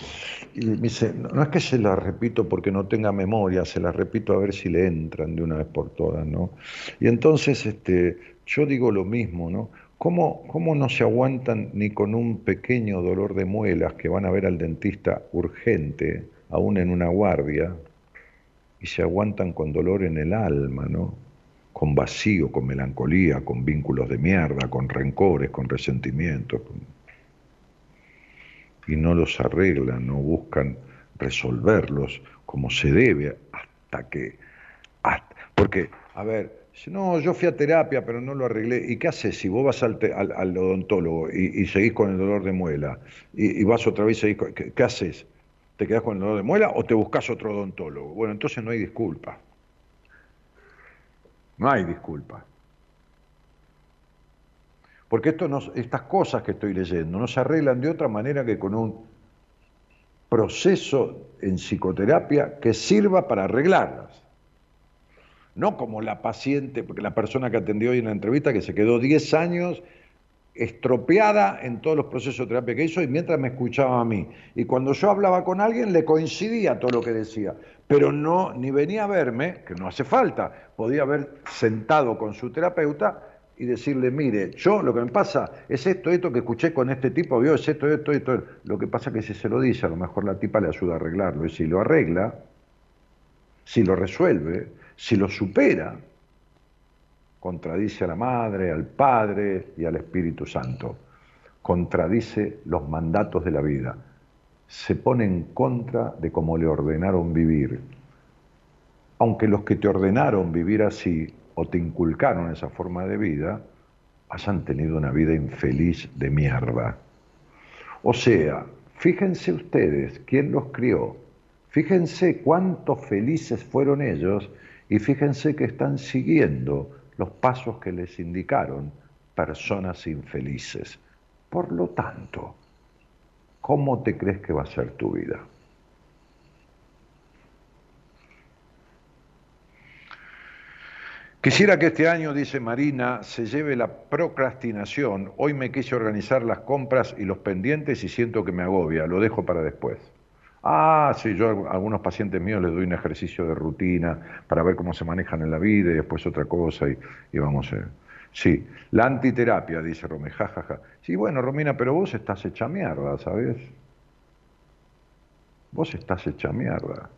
Y me dice, no es que se las repito porque no tenga memoria, se las repito a ver si le entran de una vez por todas, ¿no? Y entonces este, yo digo lo mismo, ¿no? ¿Cómo, ¿Cómo no se aguantan ni con un pequeño dolor de muelas que van a ver al dentista urgente, aún en una guardia, y se aguantan con dolor en el alma, ¿no? Con vacío, con melancolía, con vínculos de mierda, con rencores, con resentimientos. Y no los arreglan, no buscan resolverlos como se debe hasta que... porque, a ver, no, yo fui a terapia, pero no lo arreglé. ¿Y qué haces si vos vas al, al, odontólogo y, seguís con el dolor de muela? Y, vas otra vez y seguís ¿qué, ¿qué, haces? ¿Te quedas con el dolor de muela o te buscas otro odontólogo? Bueno, entonces no hay disculpa. No hay disculpa. Porque esto no, estas cosas que estoy leyendo no se arreglan de otra manera que con un proceso en psicoterapia que sirva para arreglarlas. No como la paciente, porque la persona que atendió hoy en la entrevista que se quedó 10 años estropeada en todos los procesos de terapia que hizo y mientras me escuchaba a mí. Y cuando yo hablaba con alguien le coincidía todo lo que decía, pero no ni venía a verme, que no hace falta, podía haber sentado con su terapeuta y decirle, mire, yo lo que me pasa es esto, esto que escuché con este tipo, vio, es esto, esto, esto. Lo que pasa es que si se lo dice, a lo mejor la tipa le ayuda a arreglarlo. Y si lo arregla, si lo resuelve, si lo supera, contradice a la Madre, al Padre y al Espíritu Santo. Contradice los mandatos de la vida. Se pone en contra de cómo le ordenaron vivir. Aunque los que te ordenaron vivir así o te inculcaron esa forma de vida, hayan tenido una vida infeliz de mierda. O sea, fíjense ustedes quién los crió, fíjense cuántos felices fueron ellos y fíjense que están siguiendo los pasos que les indicaron personas infelices. Por lo tanto, ¿cómo te crees que va a ser tu vida? Quisiera que este año, dice Marina, se lleve la procrastinación. Hoy me quise organizar las compras y los pendientes y siento que me agobia. Lo dejo para después. Ah, sí, yo a algunos pacientes míos les doy un ejercicio de rutina para ver cómo se manejan en la vida y después otra cosa y, vamos a... Eh. Sí, la antiterapia, dice Rome, jajaja. Sí, bueno, Romina, pero vos estás hecha mierda, ¿sabes? Vos estás hecha mierda.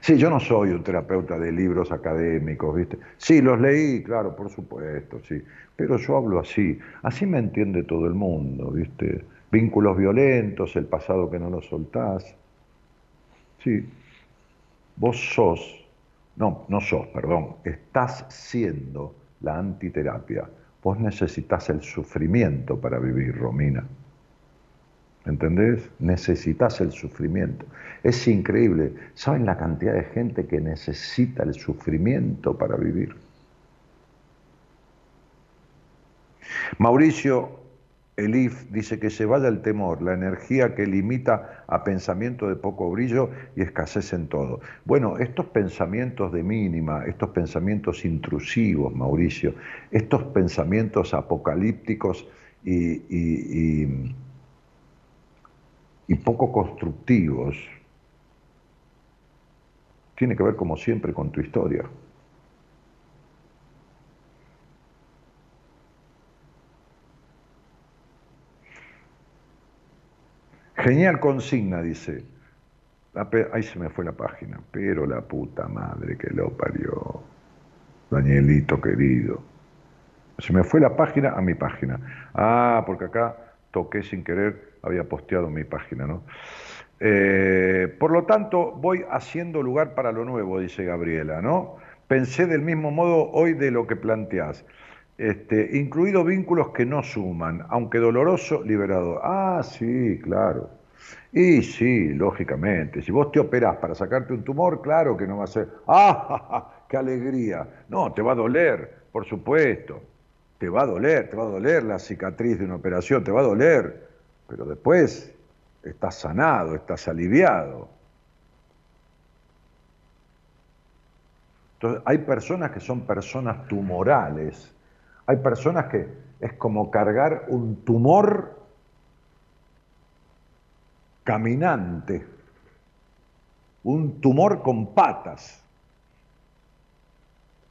Sí, yo no soy un terapeuta de libros académicos, ¿viste? Sí, los leí, claro, por supuesto, sí. Pero yo hablo así. Así me entiende todo el mundo, ¿viste? Vínculos violentos, el pasado que no lo soltás. Sí, vos sos, no, no sos, perdón, estás siendo la antiterapia. Vos necesitas el sufrimiento para vivir, Romina. ¿Entendés? Necesitas el sufrimiento. Es increíble. ¿Saben la cantidad de gente que necesita el sufrimiento para vivir? Mauricio Elif dice que se vaya el temor, la energía que limita a pensamiento de poco brillo y escasez en todo. Bueno, estos pensamientos de mínima, estos pensamientos intrusivos, Mauricio, estos pensamientos apocalípticos y, y poco constructivos, tiene que ver como siempre con tu historia. Genial consigna, dice. Ahí se me fue la página, pero la puta madre que lo parió. Danielito querido. Se me fue la página a mi página. Ah, porque acá toqué sin querer, había posteado mi página, ¿no? Eh, por lo tanto, voy haciendo lugar para lo nuevo, dice Gabriela, ¿no? Pensé del mismo modo hoy de lo que planteás. Este, incluido vínculos que no suman, aunque doloroso, liberador. Ah, sí, claro. Y sí, lógicamente, si vos te operás para sacarte un tumor, claro que no va a ser, ¡ah, qué alegría! No, te va a doler, por supuesto. Te va a doler, te va a doler la cicatriz de una operación, te va a doler, pero después estás sanado, estás aliviado. Entonces, hay personas que son personas tumorales hay personas que es como cargar un tumor caminante, un tumor con patas.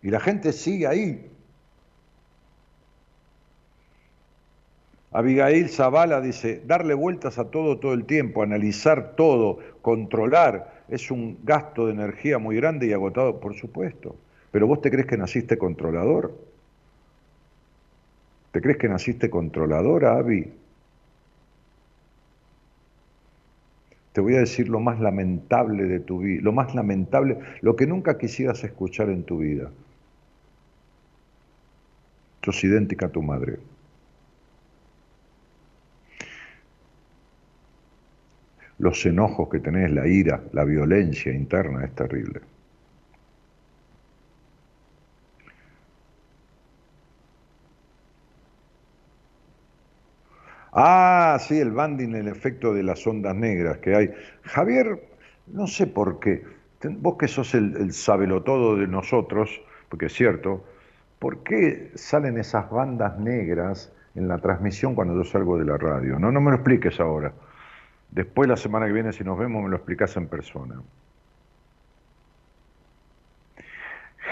Y la gente sigue ahí. Abigail Zavala dice, darle vueltas a todo todo el tiempo, analizar todo, controlar, es un gasto de energía muy grande y agotado, por supuesto. Pero vos te crees que naciste controlador. ¿Te crees que naciste controladora, Abby? Te voy a decir lo más lamentable de tu vida, lo más lamentable, lo que nunca quisieras escuchar en tu vida. Sos idéntica a tu madre. Los enojos que tenés, la ira, la violencia interna es terrible. Ah, sí, el banding, el efecto de las ondas negras que hay. Javier, no sé por qué, vos que sos el, el sabelotodo de nosotros, porque es cierto, ¿por qué salen esas bandas negras en la transmisión cuando yo salgo de la radio? No, no me lo expliques ahora. Después la semana que viene, si nos vemos, me lo explicás en persona.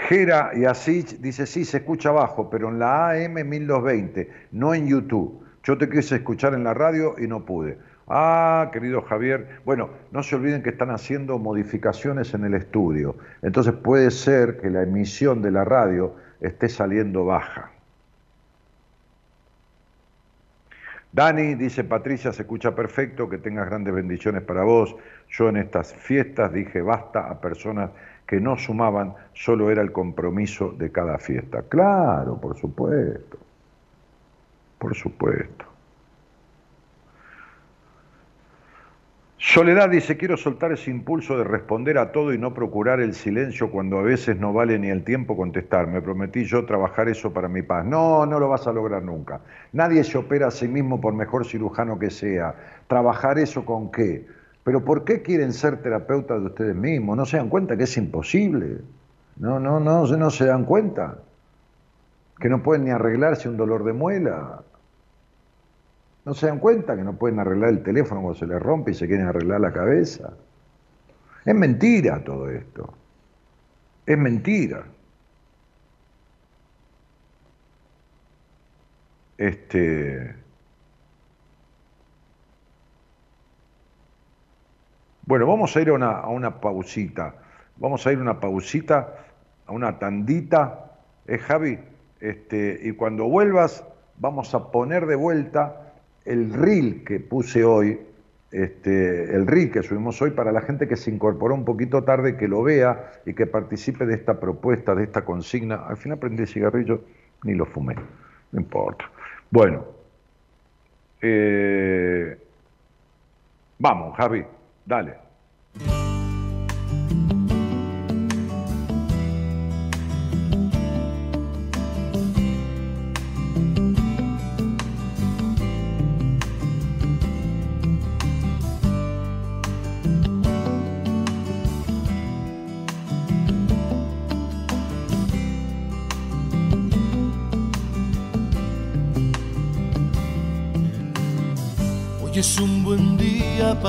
Gera y así dice, sí, se escucha abajo, pero en la AM 1220, no en YouTube. Yo te quise escuchar en la radio y no pude. Ah, querido Javier, bueno, no se olviden que están haciendo modificaciones en el estudio. Entonces puede ser que la emisión de la radio esté saliendo baja. Dani dice, Patricia, se escucha perfecto, que tengas grandes bendiciones para vos. Yo en estas fiestas dije basta a personas que no sumaban, solo era el compromiso de cada fiesta. Claro, por supuesto, por supuesto. Soledad dice, quiero soltar ese impulso de responder a todo y no procurar el silencio cuando a veces no vale ni el tiempo contestar. Me prometí yo trabajar eso para mi paz. No, no lo vas a lograr nunca. Nadie se opera a sí mismo por mejor cirujano que sea. ¿Trabajar eso con qué? Pero ¿por qué quieren ser terapeutas de ustedes mismos? ¿No se dan cuenta que es imposible? No, no, no, no se dan cuenta. Que no pueden ni arreglarse un dolor de muela. ¿No se dan cuenta que no pueden arreglar el teléfono cuando se les rompe y se quieren arreglar la cabeza? Es mentira todo esto. Es mentira. Este. Bueno, vamos a ir a una, a una pausita. Vamos a ir a una pausita, a una tandita, ¿eh, Javi? Este, y cuando vuelvas, vamos a poner de vuelta el reel que puse hoy, este, el reel que subimos hoy para la gente que se incorporó un poquito tarde, que lo vea y que participe de esta propuesta, de esta consigna. Al final prendí el cigarrillo, ni lo fumé, no importa. Bueno, eh, vamos, Javi, dale.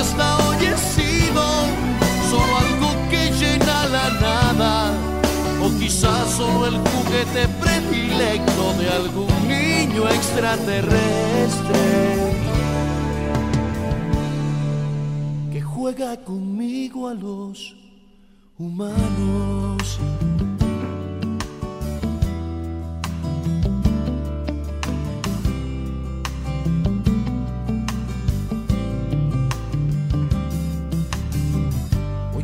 hasta hoy he sido solo algo que llena la nada, o quizás solo el juguete predilecto de algún niño extraterrestre que juega conmigo a los humanos.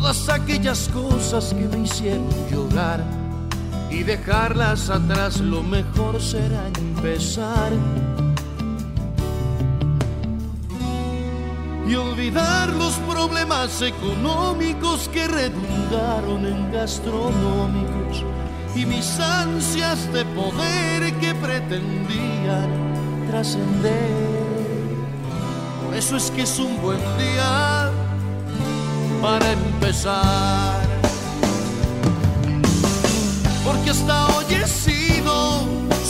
todas aquellas cosas que me hicieron llorar. Y dejarlas atrás lo mejor será empezar. Y olvidar los problemas económicos que redundaron en gastronómicos. Y mis ansias de poder que pretendían trascender. Por eso es que es un buen día para empezar. Porque hasta hoy he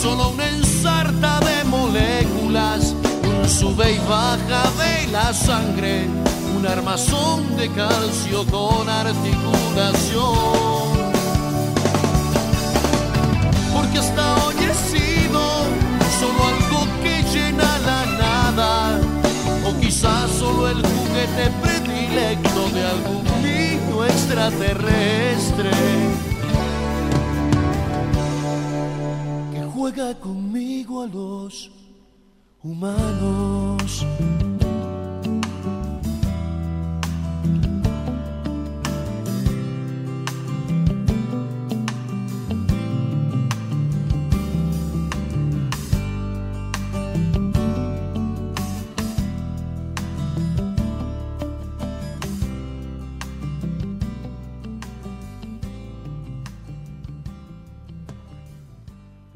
solo una ensarta de moléculas, un sube y baja de la sangre, un armazón de calcio con articulación. Porque hasta hoy he solo algo que llena la nada, o quizás solo el juguete de algún niño extraterrestre que juega conmigo a los humanos.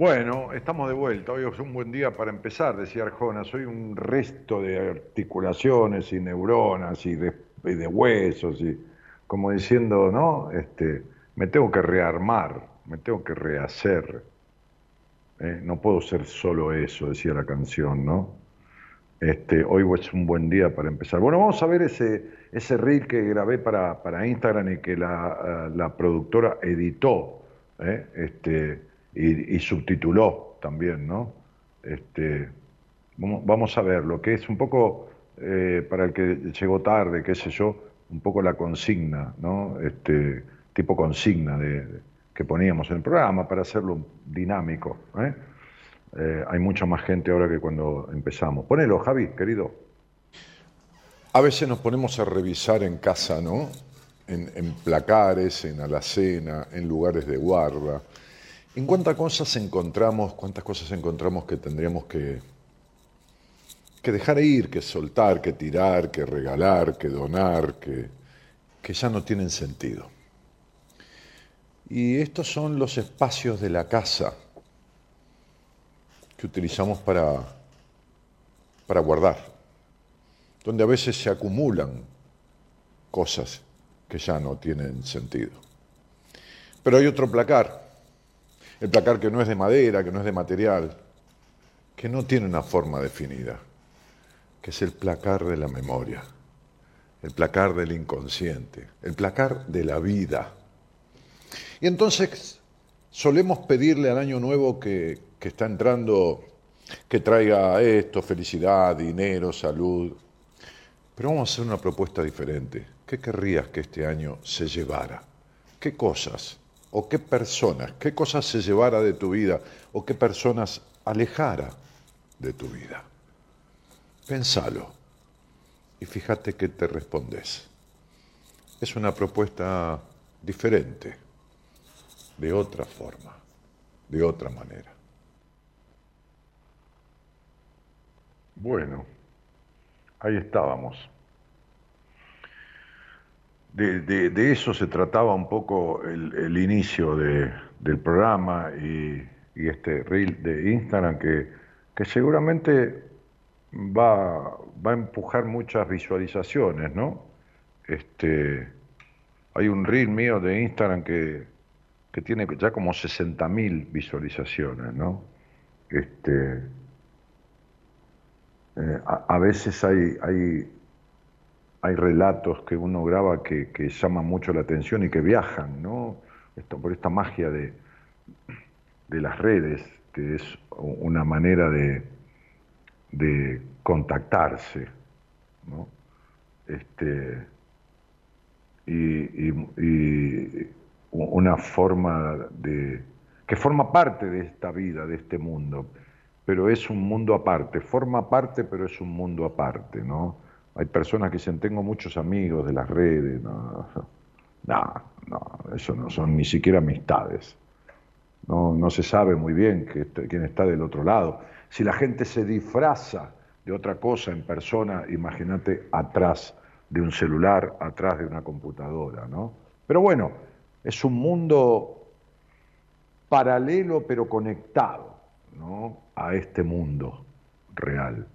Bueno, estamos de vuelta. Hoy es un buen día para empezar, decía Arjona. Soy un resto de articulaciones y neuronas y de, huesos y como diciendo, ¿no? Este, me tengo que rearmar, me tengo que rehacer. ¿eh? No puedo ser solo eso, decía la canción, ¿no? Este, hoy es un buen día para empezar. Bueno, vamos a ver ese, ese reel que grabé para, para Instagram y que la, la productora editó. ¿eh? Este, y, subtituló también, ¿no? Este, vamos, a verlo, que es un poco, eh, para el que llegó tarde, qué sé yo, un poco la consigna, ¿no? Este, tipo consigna de- que poníamos en el programa para hacerlo dinámico. ¿eh? Eh, hay mucha más gente ahora que cuando empezamos. Ponelo, Javi, querido. A veces nos ponemos a revisar en casa, ¿no? En, en placares, en alacena, en lugares de guarda. En cuántas cosas encontramos, cuántas cosas encontramos que tendríamos que, que dejar ir, que soltar, que tirar, que regalar, que donar, que, que ya no tienen sentido. Y estos son los espacios de la casa que utilizamos para, para guardar donde a veces se acumulan cosas que ya no tienen sentido. Pero hay otro placar, el placar que no es de madera, que no es de material, que no tiene una forma definida, que es el placar de la memoria, el placar del inconsciente, el placar de la vida. Y entonces solemos pedirle al año nuevo que, que está entrando que traiga esto, felicidad, dinero, salud, pero vamos a hacer una propuesta diferente. ¿Qué querrías que este año se llevara? ¿Qué cosas o qué personas, qué cosas se llevara de tu vida o qué personas alejara de tu vida? Pensalo y fíjate qué te respondes. Es una propuesta diferente, de otra forma, de otra manera. Bueno, ahí estábamos. De, de- eso se trataba un poco el, el inicio de- del programa y, y este reel de Instagram que, que seguramente va, va a empujar muchas visualizaciones, ¿no? Este, hay un reel mío de Instagram que, que tiene ya como 60.000 visualizaciones, ¿no? Este, eh, a, veces hay, hay, hay, relatos que uno graba que, que, llaman mucho la atención y que viajan, ¿no? Esto, por esta magia de, de las redes, que es una manera de, de contactarse, ¿no? Este, y, y, una forma de que forma parte de esta vida, de este mundo, pero es un mundo aparte, forma parte, pero es un mundo aparte, ¿no? Hay personas que dicen, tengo muchos amigos de las redes, no, no, eso no son ni siquiera amistades. No, no se sabe muy bien quién está del otro lado. Si la gente se disfraza de otra cosa en persona, imagínate atrás de un celular, atrás de una computadora, ¿no? Pero bueno, es un mundo paralelo pero conectado, ¿no? A este mundo real,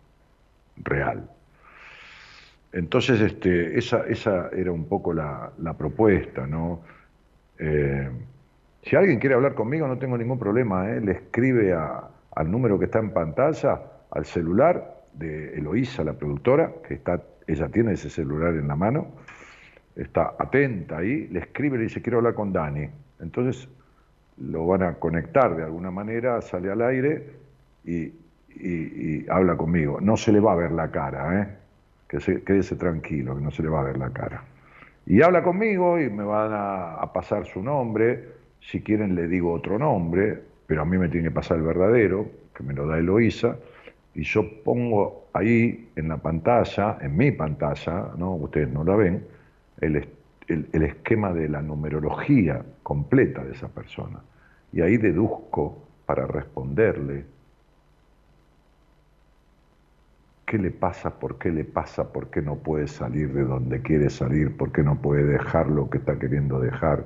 real. Entonces, este, esa, esa era un poco la, propuesta, ¿no? Eh, si alguien quiere hablar conmigo, no tengo ningún problema, ¿eh? le escribe al número que está en pantalla, al celular de Eloísa, la productora, que está, ella tiene ese celular en la mano, está atenta ahí, le escribe y le dice, quiero hablar con Dani. Entonces lo van a conectar de alguna manera, sale al aire y, habla conmigo. No se le va a ver la cara, ¿eh? Que se, quédese tranquilo, que no se le va a ver la cara. Y habla conmigo y me van a pasar su nombre si quieren le digo otro nombre, pero a mí me tiene que pasar el verdadero, que me lo da Eloísa, y yo pongo ahí en la pantalla, en mi pantalla, ¿no? ustedes no la ven, el, el esquema de la numerología completa de esa persona. Y ahí deduzco para responderle qué le pasa, por qué le pasa, por qué no puede salir de donde quiere salir, por qué no puede dejar lo que está queriendo dejar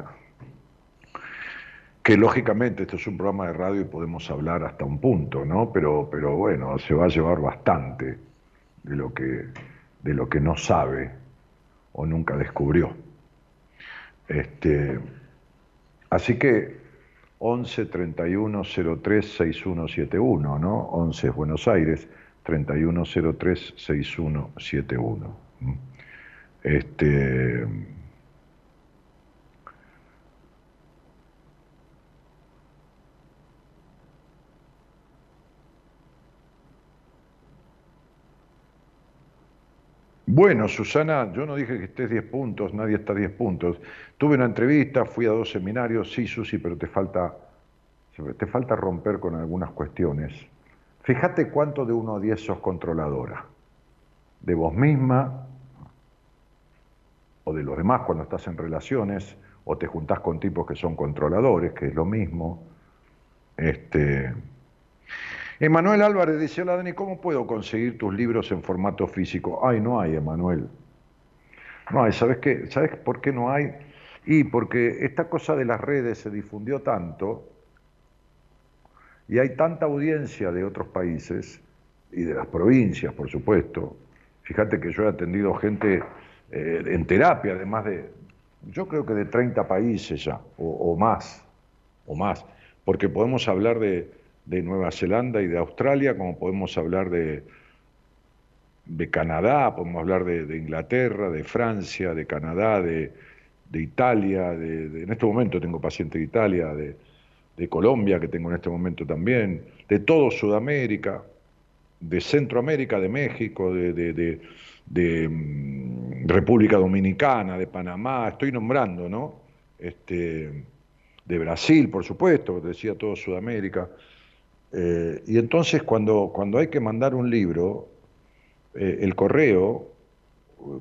que lógicamente esto es un programa de radio y podemos hablar hasta un punto, ¿no? Pero, pero bueno, se va a llevar bastante de lo que, de lo que no sabe o nunca descubrió. Este, así que 11 31 03 6171, ¿no? 11 es Buenos Aires, 31 03 6171. Este, Bueno, Susana, yo no dije que estés 10 puntos, nadie está 10 puntos. Tuve una entrevista, fui a dos seminarios, sí, Susi, pero te falta, te falta romper con algunas cuestiones. Fíjate cuánto de 1 a 10 sos controladora. De vos misma o de los demás cuando estás en relaciones o te juntás con tipos que son controladores, que es lo mismo. Este, Emanuel Álvarez dice, hola Dani, ¿cómo puedo conseguir tus libros en formato físico? Ay, no hay, Emanuel. No hay, ¿sabes qué? ¿Sabes por qué no hay? Y porque esta cosa de las redes se difundió tanto y hay tanta audiencia de otros países y de las provincias, por supuesto. Fíjate que yo he atendido gente eh, en terapia, además de, yo creo que de 30 países ya, o más, o más, porque podemos hablar de de Nueva Zelanda y de Australia, como podemos hablar de, de Canadá, podemos hablar de, Inglaterra, de Francia, de Canadá, de, Italia, de, en este momento tengo paciente de Italia, de, Colombia, que tengo en este momento también, de todo Sudamérica, de Centroamérica, de México, de, mm, República Dominicana, de Panamá, estoy nombrando, ¿no? Este, de Brasil, por supuesto, decía todo Sudamérica. Eh, y entonces cuando, cuando hay que mandar un libro, eh, el correo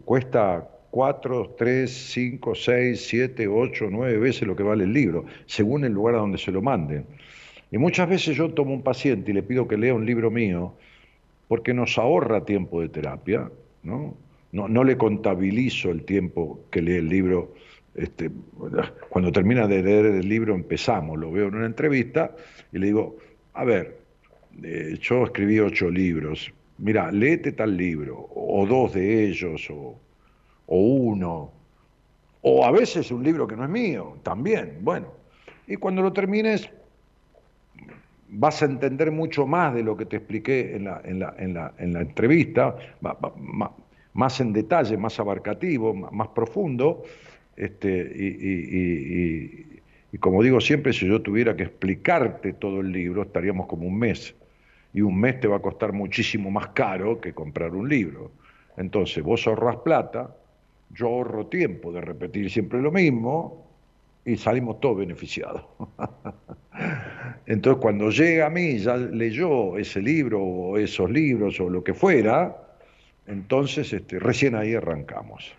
cuesta 4, 3, 5, 6, 7, 8, 9 veces lo que vale el libro, según el lugar a donde se lo manden. Y muchas veces yo tomo un paciente y le pido que lea un libro mío porque nos ahorra tiempo de terapia, ¿no? No, no le contabilizo el tiempo que lee el libro este, cuando termina de leer el libro empezamos, lo veo en una entrevista y le digo, a ver, eh, yo escribí ocho libros, mira, léete tal libro, o dos de ellos, o, o uno, o a veces un libro que no es mío, también, bueno. Y cuando lo termines, vas a entender mucho más de lo que te expliqué en la, en la, en la, en la entrevista, más en detalle, más abarcativo, más profundo. Este, y, y, como digo siempre, si yo tuviera que explicarte todo el libro, estaríamos como un mes. Y un mes te va a costar muchísimo más caro que comprar un libro. Entonces, vos ahorras plata, yo ahorro tiempo de repetir siempre lo mismo y salimos todos beneficiados. Entonces, cuando llega a mí, ya leyó ese libro o esos libros o lo que fuera, entonces este, recién ahí arrancamos.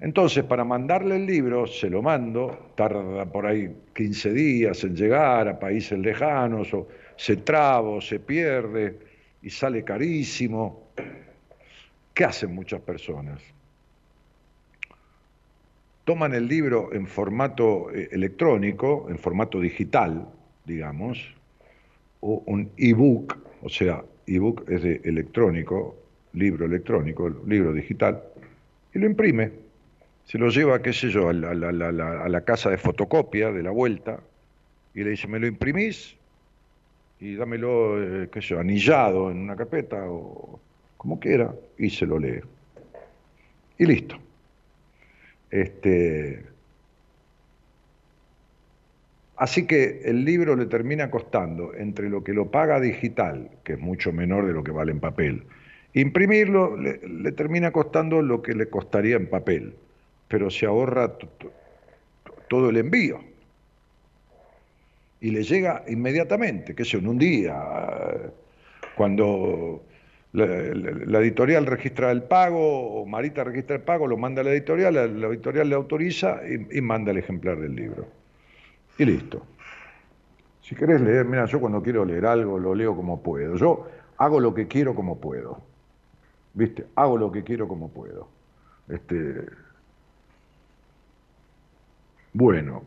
Entonces, para mandarle el libro, se lo mando, tarda por ahí 15 días en llegar a países lejanos, o se traba o se pierde y sale carísimo. ¿Qué hacen muchas personas? Toman el libro en formato eh, electrónico, en formato digital, digamos, o un ebook, o sea, ebook es de electrónico, libro electrónico, libro digital, y lo imprime. Se lo lleva, qué sé yo, a la, casa de fotocopia de la vuelta y le dice, ¿me lo imprimís? Y dámelo, eh, qué sé yo, anillado en una carpeta o como quiera, y se lo lee. Y listo. Este, Así que el libro le termina costando entre lo que lo paga digital, que es mucho menor de lo que vale en papel, imprimirlo le, termina costando lo que le costaría en papel, pero se ahorra todo el envío. Y le llega inmediatamente, que sé, en un día, cuando la, editorial registra el pago Marita registra el pago, lo manda a la editorial, la, editorial le autoriza y manda el ejemplar del libro y listo. Si querés leer, mira, yo cuando quiero leer algo lo leo como puedo. Yo hago lo que quiero como puedo. ¿Viste? Hago lo que quiero como puedo. Este... Bueno.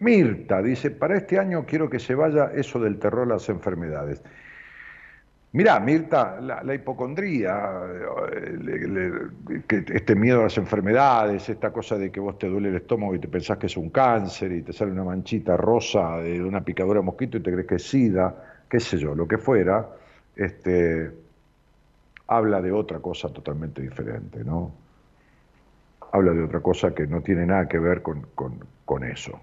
Mirta dice, para este año quiero que se vaya eso del terror a las enfermedades. Mirá, Mirta, la, hipocondría, eh, este miedo a las enfermedades, esta cosa de que vos te duele el estómago y te pensás que es un cáncer y te sale una manchita rosa de una picadura de mosquito y te crees que es sida, qué sé yo, lo que fuera, este, habla de otra cosa totalmente diferente, ¿no? Habla de otra cosa que no tiene nada que ver con, con eso.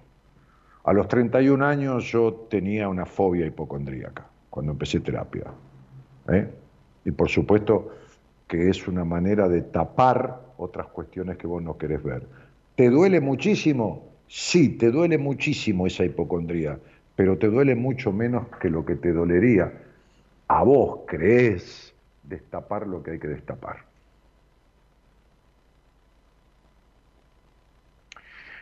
A los 31 años yo tenía una fobia hipocondríaca cuando empecé terapia. ¿Eh? Y por supuesto que es una manera de tapar otras cuestiones que vos no querés ver. ¿Te duele muchísimo? Sí, te duele muchísimo esa hipocondría, pero te duele mucho menos que lo que te dolería. A vos crees destapar lo que hay que destapar.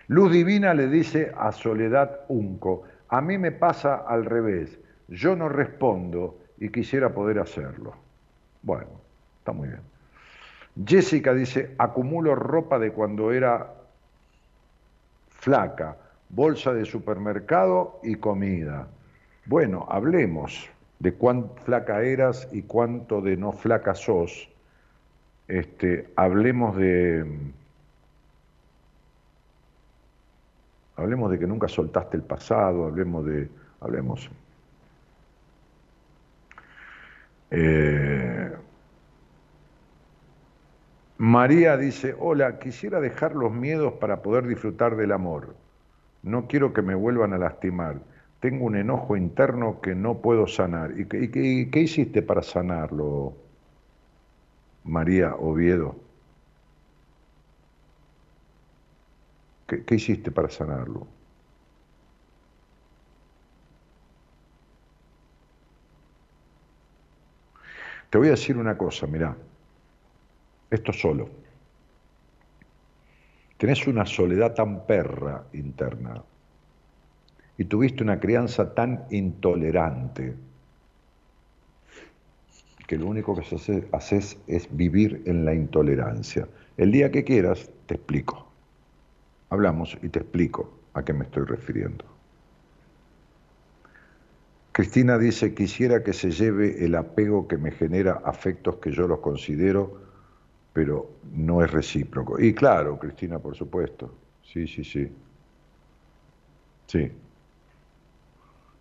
Luz Divina le dice a Soledad Unco, a mí me pasa al revés, yo no respondo y quisiera poder hacerlo. Bueno, está muy bien. Jessica dice, acumulo ropa de cuando era flaca, bolsa de supermercado y comida. Bueno, hablemos de cuán flaca eras y cuánto de no flaca sos. Este, hablemos de hablemos de que nunca soltaste el pasado, hablemos de hablemos Eh, María dice, hola, quisiera dejar los miedos para poder disfrutar del amor. No quiero que me vuelvan a lastimar. Tengo un enojo interno que no puedo sanar. ¿Y qué, hiciste para sanarlo, María Oviedo? ¿Qué hiciste para sanarlo? Te voy a decir una cosa, mirá, esto solo. Tenés una soledad tan perra interna y tuviste una crianza tan intolerante que lo único que haces es vivir en la intolerancia. El día que quieras, te explico. Hablamos y te explico a qué me estoy refiriendo. Cristina dice, quisiera que se lleve el apego que me genera afectos que yo los considero, pero no es recíproco. Y claro, Cristina, por supuesto. Sí, sí, sí. Sí.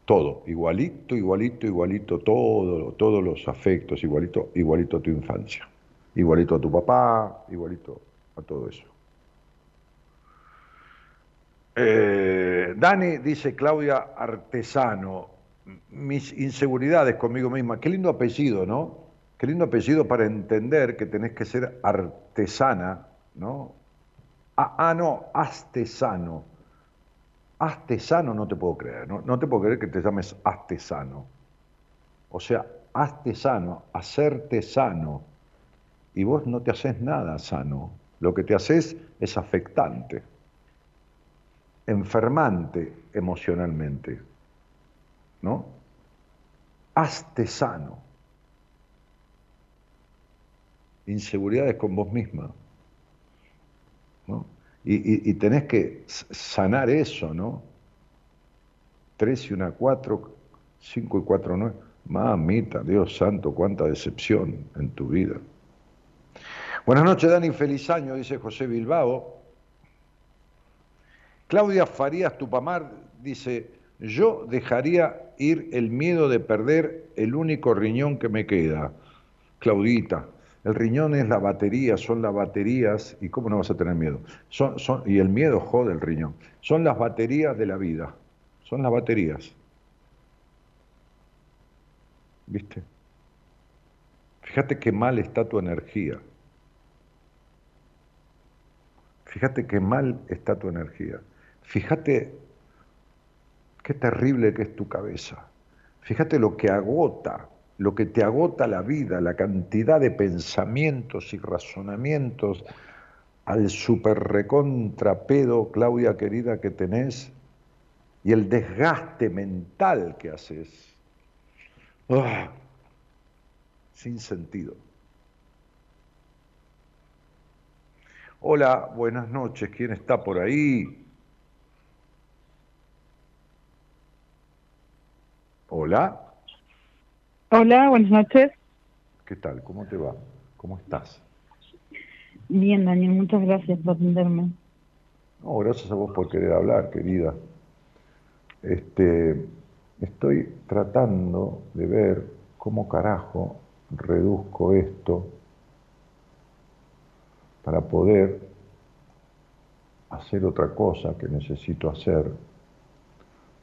Todo, igualito, igualito, igualito, todo, todos los afectos, igualito, igualito a tu infancia, igualito a tu papá, igualito a todo eso. Eh, Dani dice Claudia Artesano, mis inseguridades conmigo misma. Qué lindo apellido, ¿no? Qué lindo apellido para entender que tenés que ser artesana, ¿no? Ah, ah no, astesano. Astesano no te puedo creer, ¿no? no te puedo creer que te llames astesano. O sea, astesano, hacerte sano. Y vos no te haces nada sano. Lo que te haces es afectante, enfermante emocionalmente. ¿No? Hazte sano. Inseguridades con vos misma. ¿no? Y, y, tenés que sanar eso, ¿no? Tres y una cuatro, cinco y cuatro nueve. Mamita, Dios santo, cuánta decepción en tu vida. Buenas noches, Dani, feliz año, dice José Bilbao. Claudia Farías Tupamar dice, yo dejaría ir el miedo de perder el único riñón que me queda. Claudita, el riñón es la batería, son las baterías, y cómo no vas a tener miedo. Son, son, y el miedo jode el riñón. Son las baterías de la vida, son las baterías. ¿Viste? Fíjate qué mal está tu energía. Fíjate qué mal está tu energía. Fíjate Qué terrible que es tu cabeza. Fíjate lo que agota, lo que te agota la vida, la cantidad de pensamientos y razonamientos al super recontrapedo, Claudia querida, que tenés y el desgaste mental que haces. Ah, sin sentido. Hola, buenas noches. ¿Quién está por ahí? Hola. Hola, buenas noches. ¿Qué tal? ¿Cómo te va? ¿Cómo estás? Bien, Daniel, muchas gracias por atenderme. No, gracias a vos por querer hablar, querida. Este, estoy tratando de ver cómo carajo reduzco esto para poder hacer otra cosa que necesito hacer,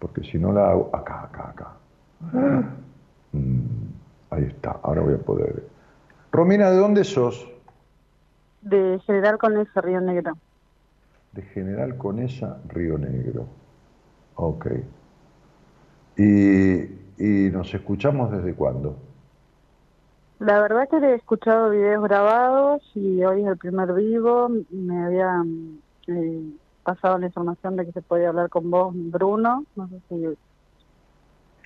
porque si no la hago acá, acá, acá. Mm, ahí está, ahora voy a poder. Romina, ¿de dónde sos? De General Conesa, Río Negro. De General Conesa, Río Negro. Ok. ¿Y, y nos escuchamos desde cuándo? La verdad que he escuchado videos grabados y hoy es el primer vivo. Me había eh, pasado la información de que se podía hablar con vos, Bruno. No sé si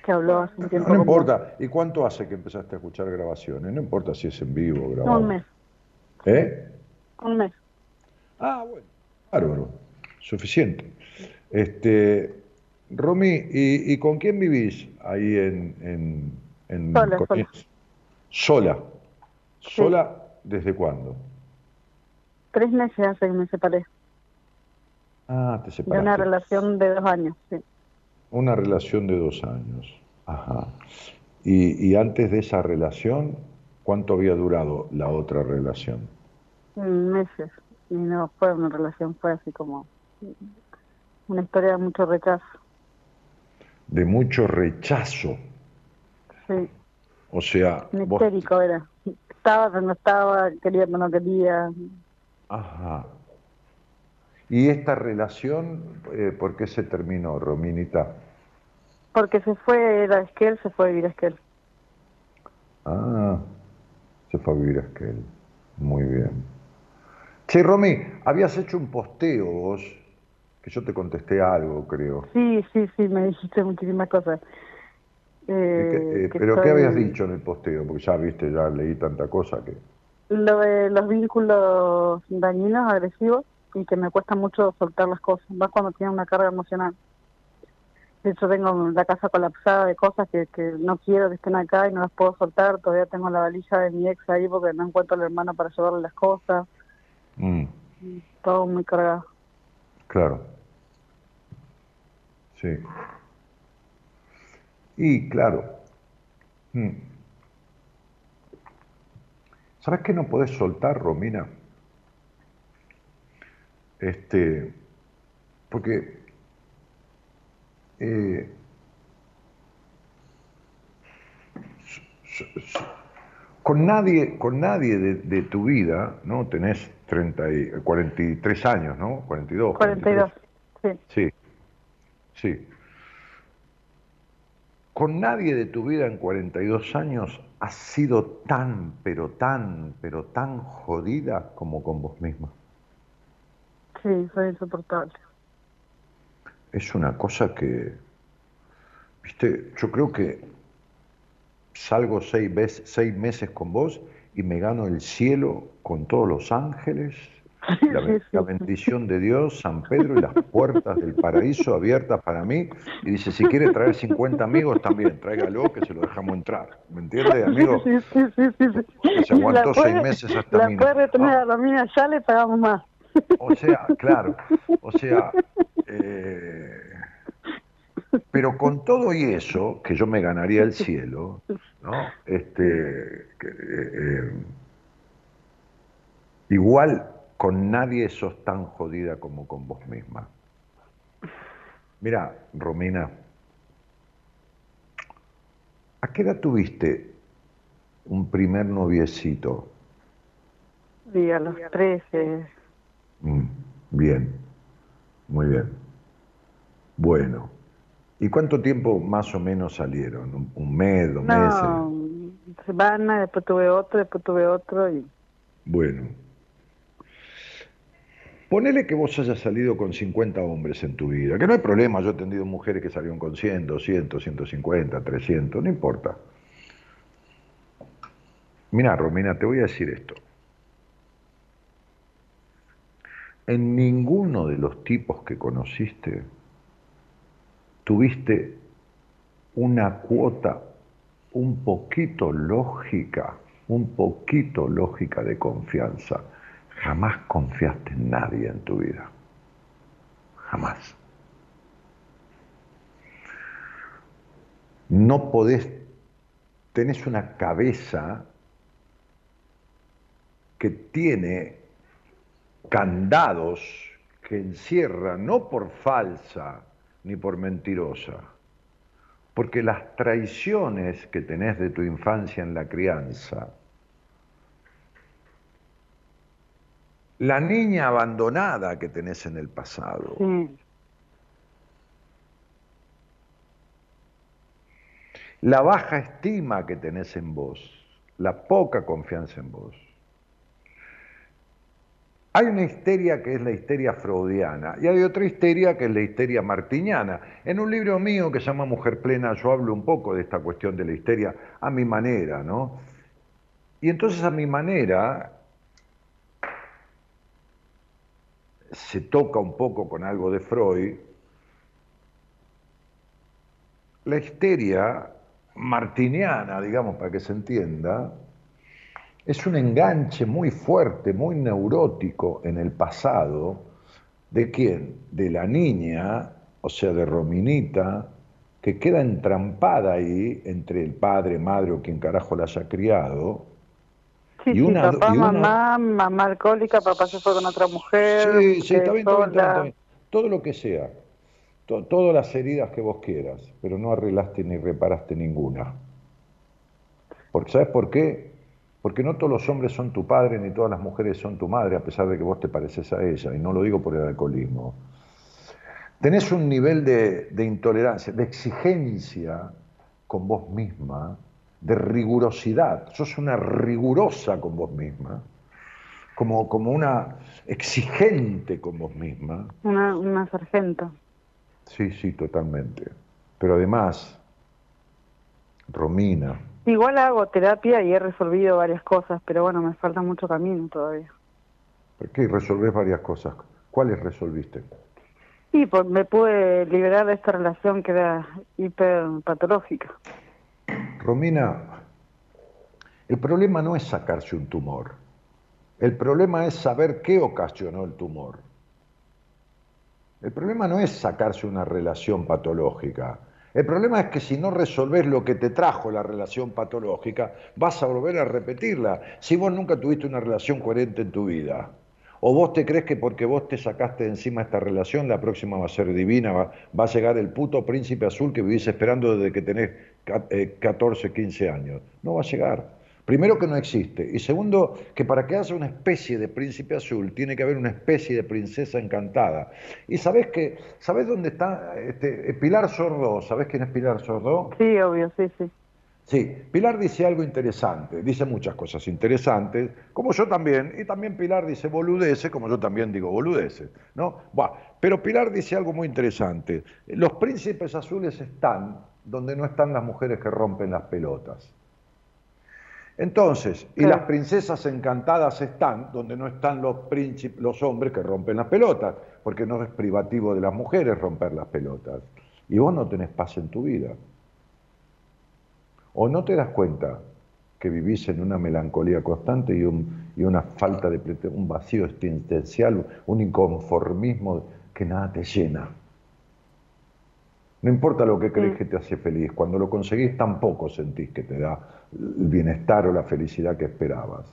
que habló hace un tiempo. No, importa. ¿Y cuánto hace que empezaste a escuchar grabaciones? No importa si es en vivo o grabado. Un mes. ¿Eh? Un mes. Ah, bueno. Bárbaro. Suficiente. Este, Romy, ¿y, con quién vivís ahí en... en, sola, sola. ¿Sola? ¿Sola desde cuándo? Tres meses hace que me separé. Ah, te separaste. De una relación de dos años, sí. Una relación de dos años. Ajá. Y, antes de esa relación, ¿cuánto había durado la otra relación? Meses. Y no fue una relación, fue así como una historia de mucho rechazo. De mucho rechazo. Sí. O sea. Un histérico era. Estaba, pero no estaba, quería, pero no quería. Ajá. ¿Y esta relación, eh, por qué se terminó, Rominita? Porque se fue a Esquel, se fue a vivir a Esquel. Ah, se fue a vivir a Esquel. Muy bien. Che, Romy, habías hecho un posteo vos, que yo te contesté algo, creo. Sí, sí, sí, me dijiste muchísimas cosas. Eh, ¿Pero qué habías dicho en el posteo? Porque ya viste, ya leí tanta cosa que... Lo de los vínculos dañinos, agresivos, y que me cuesta mucho soltar las cosas, más cuando tiene una carga emocional. De hecho, tengo la casa colapsada de cosas que, que no quiero que estén acá y no las puedo soltar. Todavía tengo la valija de mi ex ahí porque no encuentro a la hermana para llevarle las cosas. Mm, Todo muy cargado. claro. Sí. Y claro. mm. ¿Sabes qué no podés soltar, Romina? Este, porque eh, con nadie, con nadie de, de tu vida, ¿no? Tenés 30 y, 43 años, ¿no? 42. 42, sí. Sí, sí. Con nadie de tu vida en 42 años has sido tan, pero tan, pero tan jodida como con vos misma. Sí, soy insoportable. Es una cosa que, viste, yo creo que salgo seis, veces, seis meses con vos y me gano el cielo con todos los ángeles, la, ben- la bendición de Dios, San Pedro y las puertas del paraíso abiertas para mí. Y dice, si quiere traer 50 amigos, también tráigalo, que se lo dejamos entrar. ¿Me entiende, amigo? Sí, sí, sí, sí, sí. Que se aguantó seis meses hasta La mí. puede retener a la mina ya le pagamos más. O sea, claro, o sea, eh, pero con todo y eso, que yo me ganaría el cielo, ¿no? Este, eh, eh, igual con nadie sos tan jodida como con vos misma. Mira, Romina, ¿a qué edad tuviste un primer noviecito? Y a los 13. Mm, bien, muy bien. Bueno, ¿y cuánto tiempo más o menos salieron? ¿Un, un mes, dos meses? No, semana, después tuve otro, después tuve otro y Bueno. Ponele que vos hayas salido con 50 hombres en tu vida, que no hay problema, yo he atendido mujeres que salieron con 100, 200, 150, 300, no importa. Mira, Romina, te voy a decir esto. En ninguno de los tipos que conociste tuviste una cuota un poquito lógica, un poquito lógica de confianza. Jamás confiaste en nadie en tu vida. Jamás. No podés, tenés una cabeza que tiene candados que encierra no por falsa ni por mentirosa, porque las traiciones que tenés de tu infancia en la crianza, la niña abandonada que tenés en el pasado, sí, la baja estima que tenés en vos, la poca confianza en vos. Hay una histeria que es la histeria freudiana y hay otra histeria que es la histeria martiniana. En un libro mío que se llama Mujer Plena yo hablo un poco de esta cuestión de la histeria a mi manera, ¿no? Y entonces a mi manera se toca un poco con algo de Freud. La histeria martiniana, digamos, para que se entienda, es un enganche muy fuerte, muy neurótico en el pasado. ¿De quién? De la niña, o sea, de Rominita, que queda entrampada ahí entre el padre, madre o quien carajo la haya criado. sí, Y sí, una- papá, y una- mamá, mamá alcohólica, papá se fue con otra mujer, Sí, sí, está bien, está bien, está bien, está sola. bien. Todo lo que sea. To- todas las heridas que vos quieras, pero no arreglaste ni reparaste ninguna. Porque, ¿Sabes por qué? Porque no todos los hombres son tu padre ni todas las mujeres son tu madre, a pesar de que vos te pareces a ella, y no lo digo por el alcoholismo. Tenés un nivel de, de intolerancia, de exigencia con vos misma, de rigurosidad. Sos una rigurosa con vos misma, como, como una exigente con vos misma. Una, una sargento. Sí, sí, totalmente. Pero además, Romina, Igual hago terapia y he resolvido varias cosas, pero bueno, me falta mucho camino todavía. ¿Por qué resolvés varias cosas? ¿Cuáles resolviste? Sí, pues me pude liberar de esta relación que era hiperpatológica. Romina, el problema no es sacarse un tumor. El problema es saber qué ocasionó el tumor. El problema no es sacarse una relación patológica. El problema es que si no resolvés lo que te trajo la relación patológica, vas a volver a repetirla. Si vos nunca tuviste una relación coherente en tu vida, o vos te crees que porque vos te sacaste de encima esta relación, la próxima va a ser divina, va, a llegar el puto príncipe azul que vivís esperando desde que tenés 14, 15 eh, años. No va a llegar. Primero que no existe. Y segundo, que para que haya una especie de príncipe azul, tiene que haber una especie de princesa encantada. Y sabés que, ¿sabés dónde está este, Pilar Sordo? ¿Sabés quién es Pilar Sordo? Sí, obvio, sí, sí. Sí, Pilar dice algo interesante, dice muchas cosas interesantes, como yo también, y también Pilar dice boludeces, como yo también digo boludeces, ¿no? pero Pilar dice algo muy interesante, los príncipes azules están donde no están las mujeres que rompen las pelotas. Entonces, y las princesas encantadas están donde no están los príncipes, los hombres que rompen las pelotas, porque no es privativo de las mujeres romper las pelotas. Y vos no tenés paz en tu vida. ¿O no te das cuenta que vivís en una melancolía constante y, un, y una falta de un vacío existencial, un inconformismo que nada te llena? No importa lo que crees que te hace feliz, cuando lo conseguís tampoco sentís que te da el bienestar o la felicidad que esperabas.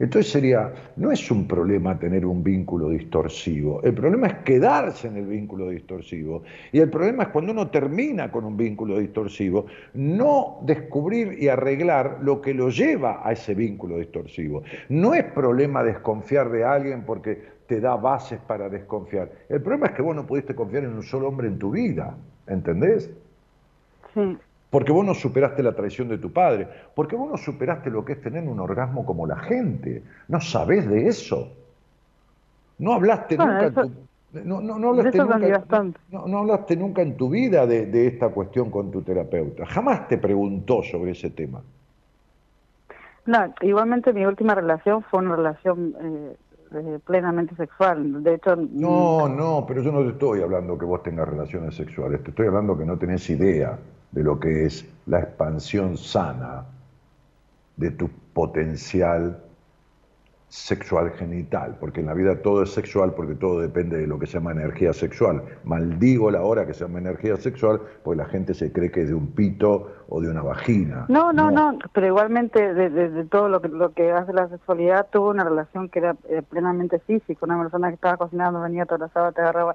Entonces sería, no es un problema tener un vínculo distorsivo, el problema es quedarse en el vínculo distorsivo. Y el problema es cuando uno termina con un vínculo distorsivo, no descubrir y arreglar lo que lo lleva a ese vínculo distorsivo. No es problema desconfiar de alguien porque te da bases para desconfiar. El problema es que vos no pudiste confiar en un solo hombre en tu vida, ¿entendés? Sí porque vos no superaste la traición de tu padre, porque vos no superaste lo que es tener un orgasmo como la gente, no sabés de eso. No hablaste nunca en tu, no, no, hablaste nunca, en tu vida de, esta cuestión con tu terapeuta. Jamás te preguntó sobre ese tema. No, igualmente mi última relación fue una relación eh, eh, plenamente sexual. De hecho, no, no, pero yo no te estoy hablando que vos tengas relaciones sexuales. Te estoy hablando que no tenés idea de lo que es la expansión sana de tu potencial sexual genital, porque en la vida todo es sexual porque todo depende de lo que se llama energía sexual. Maldigo la hora que se llama energía sexual porque la gente se cree que es de un pito o de una vagina. No, no, no, pero igualmente de, todo lo que, lo que hace la sexualidad tuvo una relación que era eh, plenamente física, una persona que estaba cocinando, venía, te abrazaba, te agarraba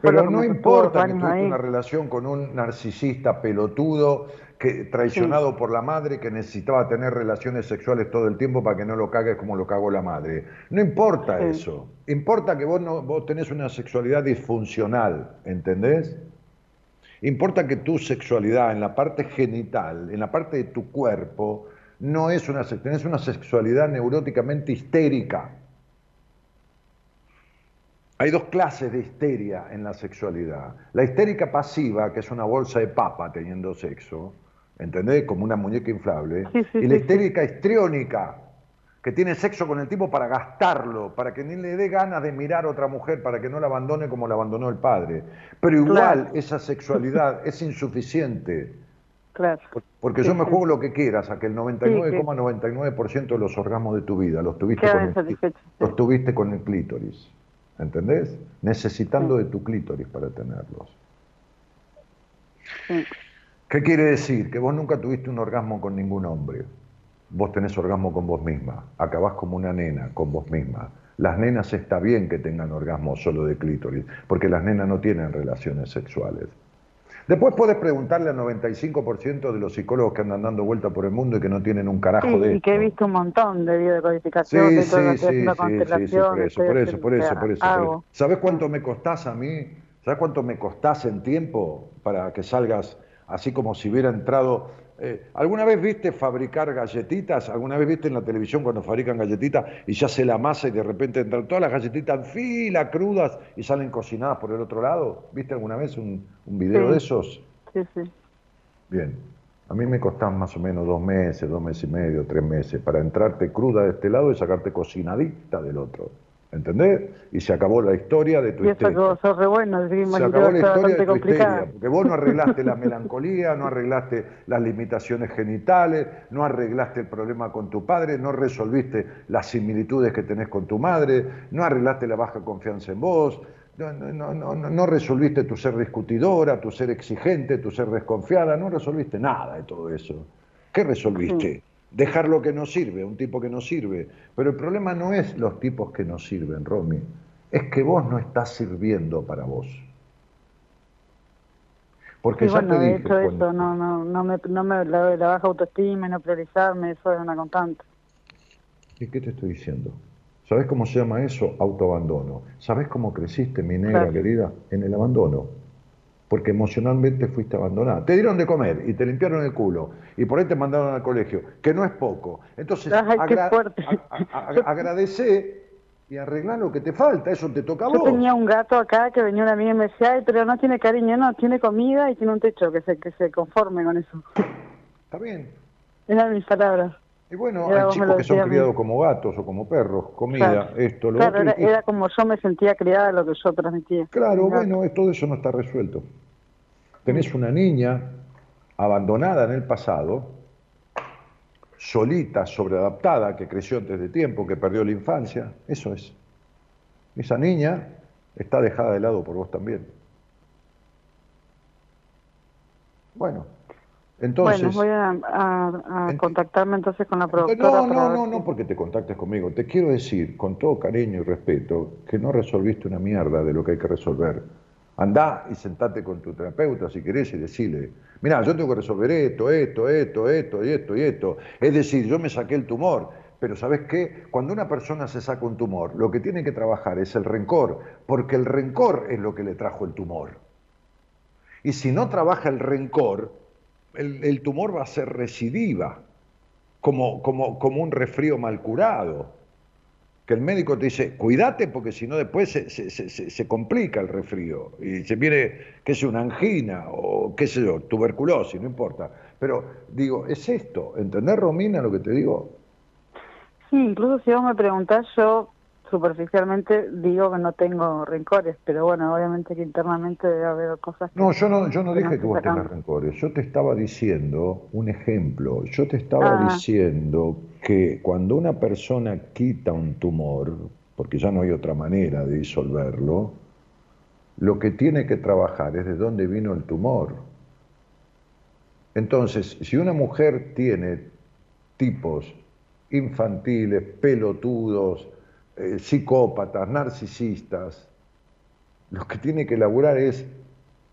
pero no importa que tuviste una relación con un narcisista pelotudo, que, traicionado por la madre, que necesitaba tener relaciones sexuales todo el tiempo para que no lo cagues como lo cagó la madre. No importa eso. Importa que vos, no, vos tenés una sexualidad disfuncional, ¿entendés? Importa que tu sexualidad en la parte genital, en la parte de tu cuerpo, no es una, tenés una sexualidad neuróticamente histérica. Hay dos clases de histeria en la sexualidad. La histérica pasiva, que es una bolsa de papa teniendo sexo, ¿entendés? Como una muñeca inflable. y la histérica histriónica, que tiene sexo con el tipo para gastarlo, para que ni le dé ganas de mirar a otra mujer, para que no la abandone como la abandonó el padre. Pero igual esa sexualidad es insuficiente. Claro. Porque yo me juego lo que quieras, a que el 99,99% de los orgasmos de tu vida los tuviste, con los tuviste con el clítoris. ¿entendés? Necesitando de tu clítoris para tenerlos. ¿Qué quiere decir? Que vos nunca tuviste un orgasmo con ningún hombre. Vos tenés orgasmo con vos misma. Acabás como una nena con vos misma. Las nenas está bien que tengan orgasmo solo de clítoris, porque las nenas no tienen relaciones sexuales. Después puedes preguntarle al 95% de los psicólogos que andan dando vuelta por el mundo y que no tienen un carajo de y que he visto un montón de biodecodificación, sí, de todo sí, sí, sí, por eso, por eso, por eso, por eso, ¿Sabes cuánto me costás a mí? ¿Sabes cuánto me costás en tiempo para que salgas así como si hubiera entrado eh, ¿Alguna vez viste fabricar galletitas? ¿Alguna vez viste en la televisión cuando fabrican galletitas y ya se la masa y de repente entran todas las galletitas en fila, crudas y salen cocinadas por el otro lado? ¿Viste alguna vez un, video de esos? Sí, sí. Bien. A mí me costan más o menos dos meses, dos meses y medio, tres meses, para entrarte cruda de este lado y sacarte cocinadita del otro. ¿Entendés? Y se acabó la historia de tu Y eso histeria. que sos re bueno, Se acabó la historia de tu histeria, porque vos no arreglaste la melancolía, no arreglaste las limitaciones genitales, no arreglaste el problema con tu padre, no resolviste las similitudes que tenés con tu madre, no arreglaste la baja confianza en vos, no, no, no, no, no resolviste tu ser discutidora, tu ser exigente, tu ser desconfiada, no resolviste nada de todo eso. ¿Qué resolviste? Dejar lo que no sirve, un tipo que no sirve. Pero el problema no es los tipos que no sirven, Romy, es que vos no estás sirviendo para vos. Porque Sí, ya bueno, te dije, hecho cuando- eso, no, no, no me, no me la, la baja autoestima no priorizarme, eso es una constante. ¿Y qué te estoy diciendo? ¿Sabes cómo se llama eso? Autoabandono. ¿Sabes cómo creciste, mi negra Claro. querida? En el abandono. Porque emocionalmente fuiste abandonada. Te dieron de comer y te limpiaron el culo. Y por ahí te mandaron al colegio, que no es poco. Entonces, Ay, qué fuerte. a- a- a- agradecé y arreglá lo que te falta. Eso te toca a Yo vos. tenía un gato acá que venía una amiga y me decía, Ay, pero no tiene cariño, no, tiene comida y tiene un techo, que se, que se conforme con eso. Está bien. Eran mis palabras. Y bueno, Mira, hay chicos que son criados como gatos o como perros. Comida, Claro. esto, lo Claro, otro. era, era como yo me sentía criada, lo que yo transmitía. Claro, gato. bueno, todo eso no está resuelto. Tenés una niña abandonada en el pasado, solita, sobreadaptada, que creció antes de tiempo, que perdió la infancia. Eso es. Esa niña está dejada de lado por vos también. Bueno, entonces... bueno, voy a, a- a Ent- contactarme entonces con la productora. No, no, no, no porque te contactes conmigo. Te quiero decir, con todo cariño y respeto, que no resolviste una mierda de lo que hay que resolver. Andá y sentate con tu terapeuta si querés y decile, mira, yo tengo que resolver esto, esto, esto, esto y esto y esto. Es decir, yo me saqué el tumor, pero ¿sabes qué? Cuando una persona se saca un tumor, lo que tiene que trabajar es el rencor, porque el rencor es lo que le trajo el tumor. Y si no trabaja el rencor, el, tumor va a ser recidiva, como, como, como un resfrío mal curado. Que el médico te dice, cuídate porque si no después se, se- se- se- se complica el resfrío y se viene, qué sé, una angina o qué sé yo, tuberculosis, no importa. Pero digo, es esto, ¿entendés, Romina, lo que te digo? Sí, incluso si vos me preguntás, yo superficialmente digo que no tengo rencores, pero bueno, obviamente que internamente debe haber cosas que... No, yo no, yo no que dije que vos tengas rencores. Yo te estaba diciendo un ejemplo. Yo te estaba Ah. diciendo que cuando una persona quita un tumor, porque ya no hay otra manera de disolverlo, lo que tiene que trabajar es de dónde vino el tumor. Entonces, si una mujer tiene tipos infantiles, pelotudos, eh, psicópatas, narcisistas, lo que tiene que elaborar es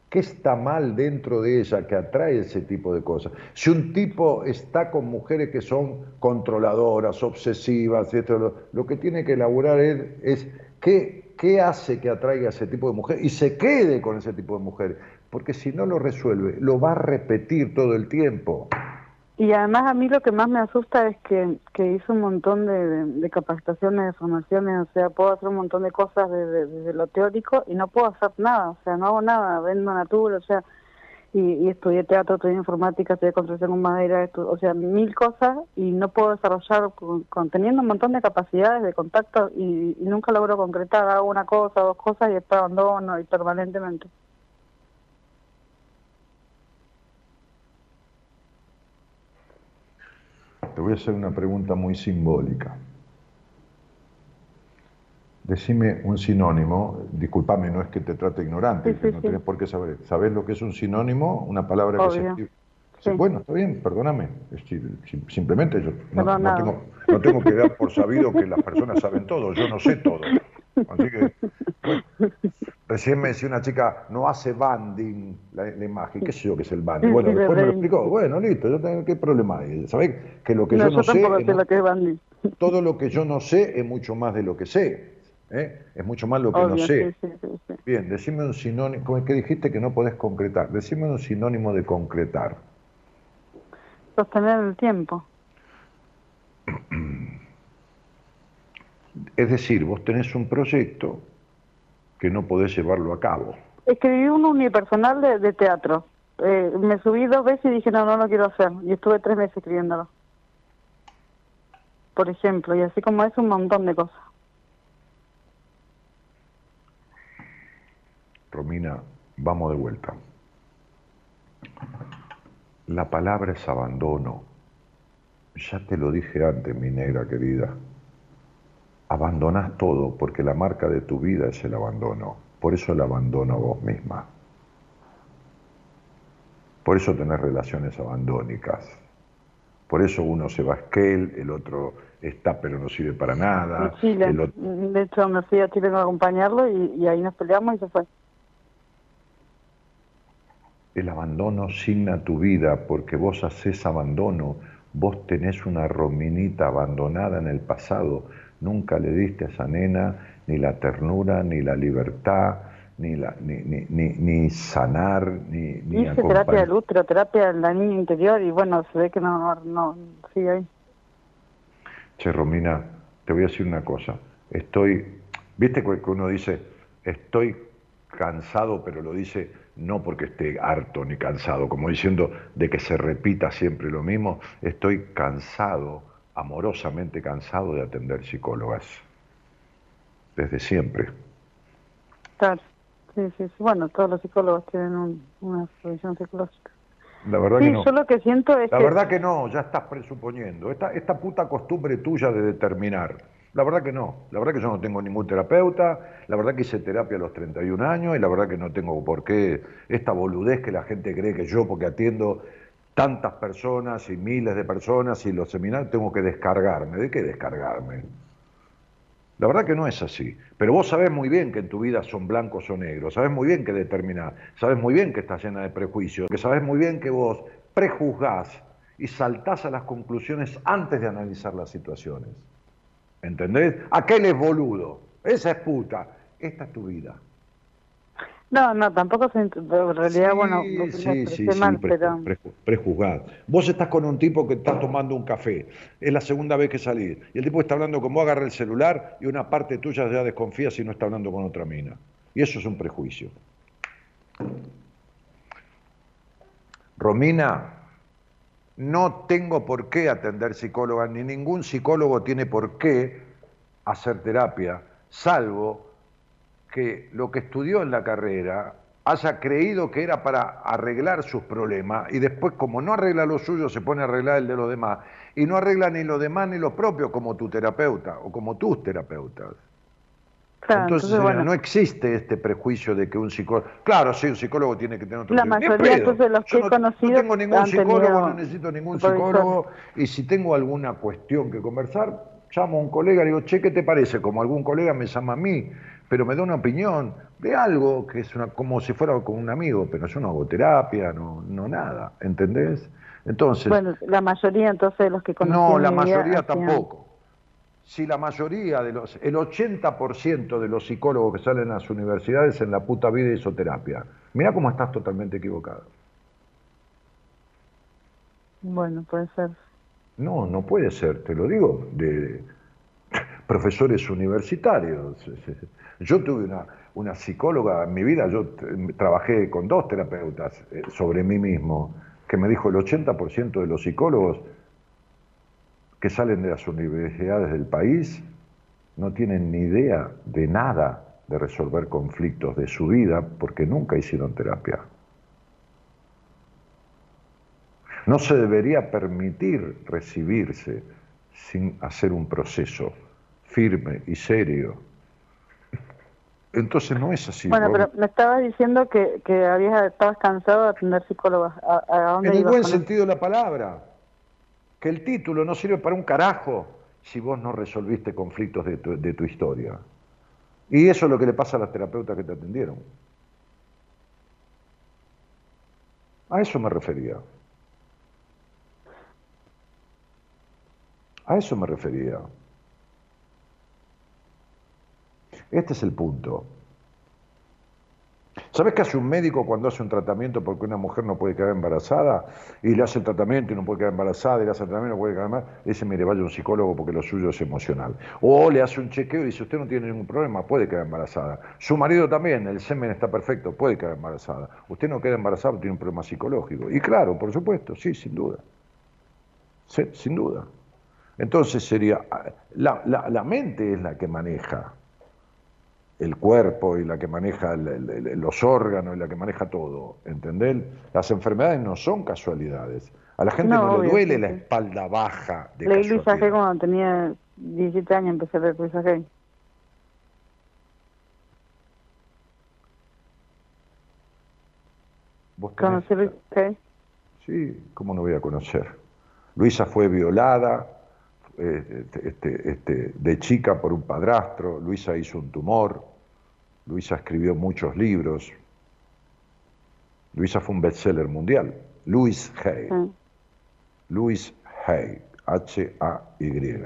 qué está mal dentro de ella que atrae ese tipo de cosas. Si un tipo está con mujeres que son controladoras, obsesivas, esto, lo, que tiene que elaborar es, qué, qué hace que atraiga a ese tipo de mujer y se quede con ese tipo de mujer. Porque si no lo resuelve, lo va a repetir todo el tiempo. Y además a mí lo que más me asusta es que, que hice un montón de, capacitaciones, de formaciones, o sea, puedo hacer un montón de cosas desde de, de lo teórico y no puedo hacer nada, o sea, no hago nada, vendo natura, o sea, y, y estudié teatro, estudié informática, estudié construcción con madera, o sea, mil cosas y no puedo desarrollar con, teniendo un montón de capacidades de contacto y, y nunca logro concretar, hago una cosa, dos cosas y después abandono y permanentemente. Te voy a hacer una pregunta muy simbólica. Decime un sinónimo, discúlpame, no es que te trate ignorante, Sí, que sí, no sí. tenés por qué saber. ¿Sabés lo que es un sinónimo? Una palabra que se. Bueno, está bien, perdóname. Simplemente yo no, no tengo, no tengo que dar por sabido que las personas saben todo, yo no sé todo. Así que, recién me decía una chica, no hace banding la, la imagen, qué sé yo qué es el banding. Bueno, Sí, después me lo explicó, bueno, listo, yo tengo, ¿qué problema hay? ¿Sabés que lo que no, yo no sé... es lo que es todo lo que yo no sé es mucho más de lo que sé. ¿eh? Es mucho más lo que no sé. sí. Bien, decime un sinónimo, como el que dijiste que no podés concretar, decime un sinónimo de concretar. Sostener el tiempo. Es decir, vos tenés un proyecto que no podés llevarlo a cabo. Escribí un unipersonal de, de teatro. eh, me subí dos veces y dije, no, no lo quiero hacer. Y estuve tres meses escribiéndolo. Por ejemplo, y así como es un montón de cosas. Romina, vamos de vuelta. La palabra es abandono. Ya te lo dije antes, mi negra querida. Abandonas todo porque la marca de tu vida es el abandono. Por eso el abandono a vos misma. Por eso tenés relaciones abandónicas. Por eso uno se va a Esquel, el otro está pero no sirve para nada. Chile. De hecho, me fui a Chile a acompañarlo y, y ahí nos peleamos y se fue. El abandono signa tu vida porque vos haces abandono, vos tenés una rominita abandonada en el pasado, nunca le diste a esa nena ni la ternura, ni la libertad, ni, la, ni, ni, ni, ni sanar, ni, ni Hice terapia del útero, terapia de la niña interior y bueno, se ve que no, no sigue ahí. Che, Romina, te voy a decir una cosa. Estoy, viste que uno dice, estoy cansado, pero lo dice no porque esté harto ni cansado, como diciendo de que se repita siempre lo mismo, estoy cansado, amorosamente cansado de atender psicólogas, desde siempre. Claro, sí, sí, sí. bueno, todos los psicólogos tienen una solución psicológica. La verdad que no. yo lo que siento es La verdad que no, ya estás presuponiendo. Esta, esta puta costumbre tuya de determinar la verdad que no, la verdad que yo no tengo ningún terapeuta, la verdad que hice terapia a los 31 años y la verdad que no tengo por qué esta boludez que la gente cree que yo, porque atiendo tantas personas y miles de personas y los seminarios, tengo que descargarme. ¿De qué descargarme? La verdad que no es así. Pero vos sabés muy bien que en tu vida son blancos o negros, sabés muy bien que determinás, sabés muy bien que estás llena de prejuicios, que sabés muy bien que vos prejuzgás y saltás a las conclusiones antes de analizar las situaciones. ¿Entendés? Aquel es boludo, esa es puta, esta es tu vida. No, no, tampoco se, en realidad, bueno, sí, sí, sí, mal, pero... prejuzgado. Vos estás con un tipo que está tomando un café, es la segunda vez que salís, y el tipo está hablando con vos, agarra el celular y una parte tuya ya desconfía si no está hablando con otra mina. Y eso es un prejuicio. Romina, no tengo por qué atender psicóloga, ni ningún psicólogo tiene por qué hacer terapia, salvo que lo que estudió en la carrera haya creído que era para arreglar sus problemas y después como no arregla lo suyo se pone a arreglar el de los demás y no arregla ni lo demás ni lo propio como tu terapeuta o como tus terapeutas entonces, no existe este prejuicio de que un psicólogo. Claro, sí, un psicólogo tiene que tener otro. La mayoría de los que he conocido. No tengo ningún psicólogo, no necesito ningún psicólogo. Y si tengo alguna cuestión que conversar, llamo a un colega y digo, che, ¿qué te parece? Como algún colega me llama a mí, pero me da una opinión de algo que es una, como si fuera con un amigo, pero yo no hago terapia, no, no nada, ¿entendés? Entonces. Bueno, la mayoría entonces de los que conozco. No, la mayoría tampoco si la mayoría de los, el 80% de los psicólogos que salen a las universidades en la puta vida hizo terapia. Mira cómo estás totalmente equivocado. Bueno, puede ser. No, no puede ser, te lo digo, de profesores universitarios. Yo tuve una, una psicóloga en mi vida, yo trabajé con dos terapeutas eh, sobre mí mismo, que me dijo el 80% de los psicólogos que salen de las universidades del país no tienen ni idea de nada de resolver conflictos de su vida porque nunca hicieron terapia. No se debería permitir recibirse sin hacer un proceso firme y serio. Entonces no es así. Bueno, pero me estabas diciendo que, que habías, estabas cansado de atender psicólogos. ¿A, en el buen sentido de la palabra que el título no sirve para un carajo si vos no resolviste conflictos de tu, de tu historia. Y eso es lo que le pasa a las terapeutas que te atendieron. A eso me refería. A eso me refería. Este es el punto. ¿Sabes qué hace un médico cuando hace un tratamiento porque una mujer no puede quedar embarazada y le hace el tratamiento y no puede quedar embarazada y le hace el tratamiento y no puede quedar embarazada? Dice, mire, vaya a un psicólogo porque lo suyo es emocional. O le hace un chequeo y dice, usted no tiene ningún problema, puede quedar embarazada. Su marido también, el semen está perfecto, puede quedar embarazada. Usted no queda embarazada, tiene un problema psicológico. Y claro, por supuesto, sí, sin duda. Sí, sin duda. Entonces sería, la, la mente es la que maneja el cuerpo y la que maneja los órganos y la que maneja todo, ¿entendés? Las enfermedades no son casualidades. A la gente no, le duele la espalda baja de Leí Luisa G cuando tenía 17 años, empecé a leer Luisa G. ¿Vos ¿Conocí Luisa G? Sí, ¿cómo no voy a conocer? Luisa fue violada eh, este, este, de chica por un padrastro, Luisa hizo un tumor, Luisa escribió muchos libros. Luisa fue un bestseller mundial. Louis Hay. Louis Hay. H-A-Y.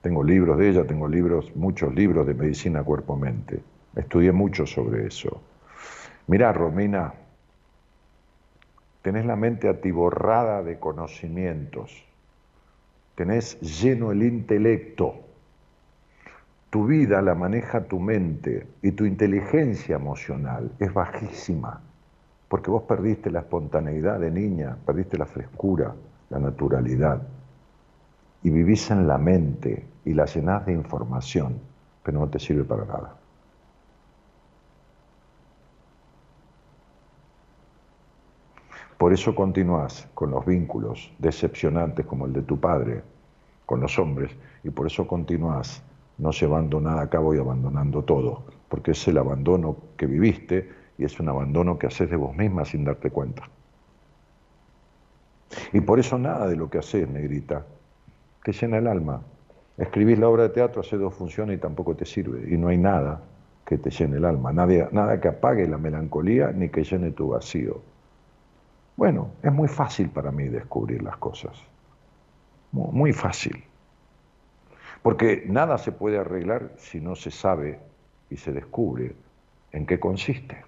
Tengo libros de ella, tengo libros, muchos libros de medicina cuerpo-mente. Estudié mucho sobre eso. Mirá, Romina, tenés la mente atiborrada de conocimientos, tenés lleno el intelecto tu vida la maneja tu mente y tu inteligencia emocional es bajísima, porque vos perdiste la espontaneidad de niña, perdiste la frescura, la naturalidad, y vivís en la mente y la llenás de información, pero no te sirve para nada. Por eso continúas con los vínculos decepcionantes como el de tu padre con los hombres, y por eso continúas no llevando nada a cabo y abandonando todo, porque es el abandono que viviste y es un abandono que haces de vos misma sin darte cuenta. Y por eso nada de lo que haces, negrita, te llena el alma. Escribís la obra de teatro, hace dos funciones y tampoco te sirve. Y no hay nada que te llene el alma, nada, nada que apague la melancolía ni que llene tu vacío. Bueno, es muy fácil para mí descubrir las cosas. Muy fácil. Porque nada se puede arreglar si no se sabe y se descubre en qué consiste.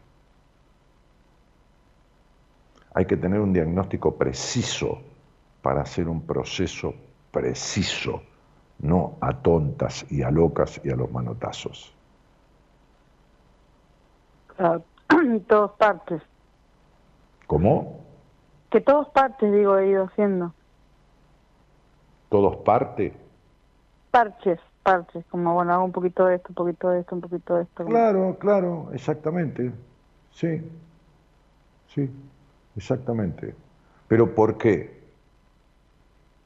Hay que tener un diagnóstico preciso para hacer un proceso preciso, no a tontas y a locas y a los manotazos. Claro, todos partes. ¿Cómo? Que todos partes, digo, he ido haciendo. ¿Todos partes? parches, parches, como bueno, hago un poquito de esto, un poquito de esto, un poquito de esto. Claro, claro, exactamente. Sí, sí, exactamente. Pero ¿por qué?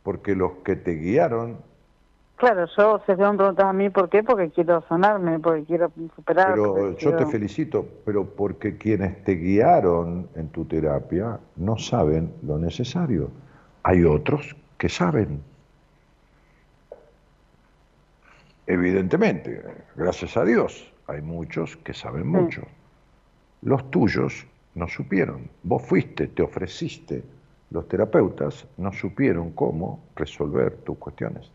Porque los que te guiaron... Claro, yo, se me preguntas a mí por qué, porque quiero sanarme, porque quiero superar. Pero yo te felicito, pero porque quienes te guiaron en tu terapia no saben lo necesario. Hay otros que saben. Evidentemente, gracias a Dios, hay muchos que saben mucho. Los tuyos no supieron. Vos fuiste, te ofreciste. Los terapeutas no supieron cómo resolver tus cuestiones.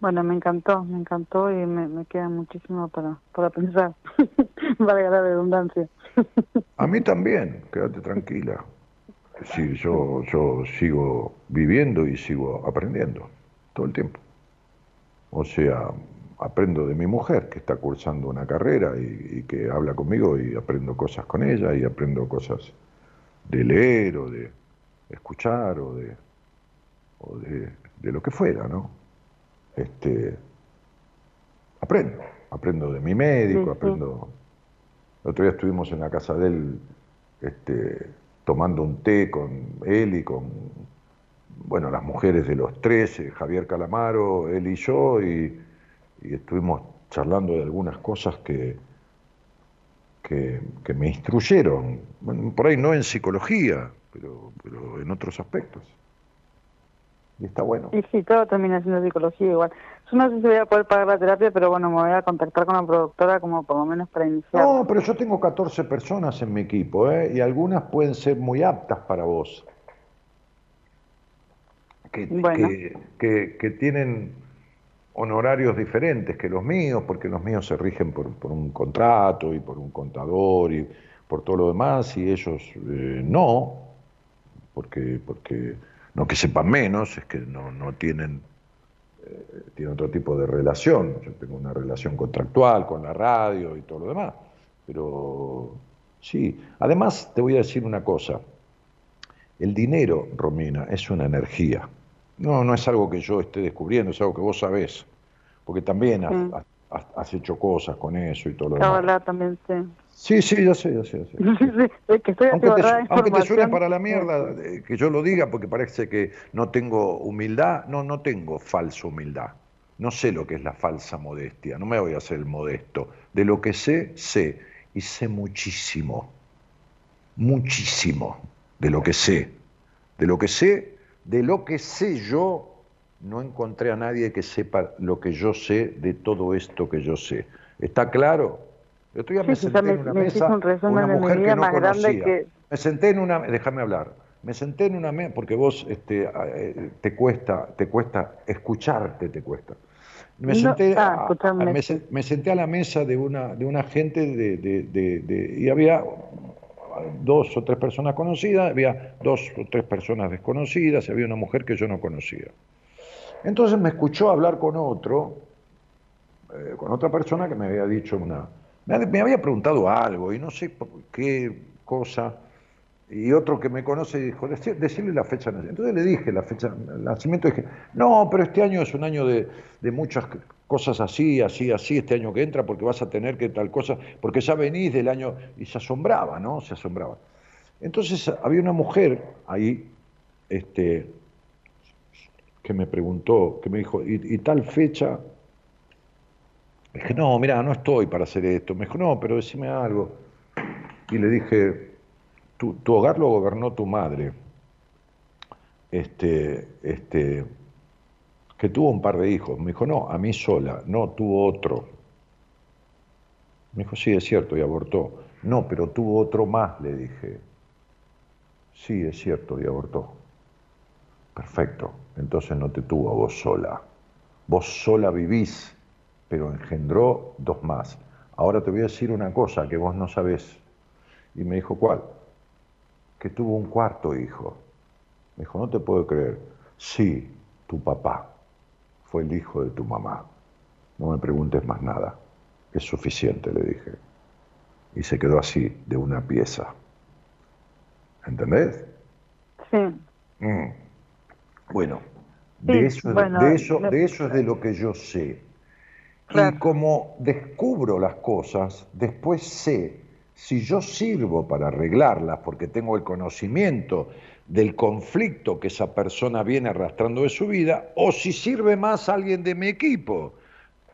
Bueno, me encantó, me encantó y me, queda muchísimo para, para pensar, para la redundancia. A mí también, quédate tranquila. Sí, yo, yo sigo viviendo y sigo aprendiendo todo el tiempo. O sea, aprendo de mi mujer que está cursando una carrera y, que habla conmigo y aprendo cosas con ella y aprendo cosas de leer o de escuchar o de, o de, lo que fuera, ¿no? Este, aprendo, aprendo de mi médico, aprendo... El otro día estuvimos en la casa de él este, tomando un té con él y con bueno, las mujeres de los 13, Javier Calamaro, él y yo, y, estuvimos charlando de algunas cosas que, que, me instruyeron, por ahí no en psicología, pero, pero en otros aspectos. Y está bueno. Y sí, todo termina siendo psicología igual. Yo no sé si voy a poder pagar la terapia, pero bueno, me voy a contactar con la productora como por lo menos para iniciar. No, pero yo tengo 14 personas en mi equipo, ¿eh? y algunas pueden ser muy aptas para vos que, que, tienen honorarios diferentes que los míos, porque los míos se rigen por, un contrato y por un contador y por todo lo demás, y ellos eh, no, porque, porque no que sepan menos, es que no, no tienen, eh, tienen otro tipo de relación. Yo tengo una relación contractual con la radio y todo lo demás, pero sí. Además, te voy a decir una cosa. El dinero, Romina, es una energía. No, no es algo que yo esté descubriendo, es algo que vos sabés, porque también has, hecho cosas con eso y todo lo demás. también, sí. Sí, sí, ya sé, ya sé. aunque, te, aunque te suene para la mierda eh, que yo lo diga, porque parece que no tengo humildad, no, no tengo falsa humildad. No sé lo que es la falsa modestia, no me voy a hacer el modesto. De lo que sé, sé. Y sé muchísimo, muchísimo de lo que sé. De lo que sé, de lo que sé yo, no encontré a nadie que sepa lo que yo sé de todo esto que yo sé. ¿Está claro? El otro día me senté en una mesa, una mujer que no conocía. Me senté en una, déjame hablar. Me senté en una mesa, porque vos este, eh, te cuesta, te cuesta escucharte, te cuesta. Me senté, ah, a, me, senté a la mesa de una, de una gente de, de, y había dos o tres personas conocidas, había dos o tres personas desconocidas, y había una mujer que yo no conocía. Entonces me escuchó hablar con otro, eh, con otra persona que me había dicho una, me, había preguntado algo y no sé qué cosa, y otro que me conoce dijo, decirle la fecha de nacimiento. Entonces le dije la fecha de nacimiento, dije, no, pero este año es un año de, de muchas cosas así, así, así, este año que entra, porque vas a tener que tal cosa, porque ya venís del año, y se asombraba, ¿no? Se asombraba. Entonces había una mujer ahí, este, que me preguntó, que me dijo, ¿y, tal fecha? Le dije, no, mira, no estoy para hacer esto. Me dijo, no, pero decime algo. Y le dije, tu, tu hogar lo gobernó tu madre. Este, este, que tuvo un par de hijos. Me dijo, no, a mí sola, no, tuvo otro. Me dijo, sí, es cierto, y abortó. No, pero tuvo otro más, le dije. Sí, es cierto, y abortó. Perfecto, entonces no te tuvo a vos sola. Vos sola vivís, pero engendró dos más. Ahora te voy a decir una cosa que vos no sabés. Y me dijo, ¿cuál? Que tuvo un cuarto hijo. Me dijo, no te puedo creer. Sí, tu papá fue el hijo de tu mamá. No me preguntes más nada. Es suficiente, le dije. Y se quedó así, de una pieza. ¿Entendés? Sí. Mm. Bueno, de, eso, de, eso, de eso es de lo que yo sé. Y como descubro las cosas, después sé si yo sirvo para arreglarlas porque tengo el conocimiento del conflicto que esa persona viene arrastrando de su vida o si sirve más alguien de mi equipo.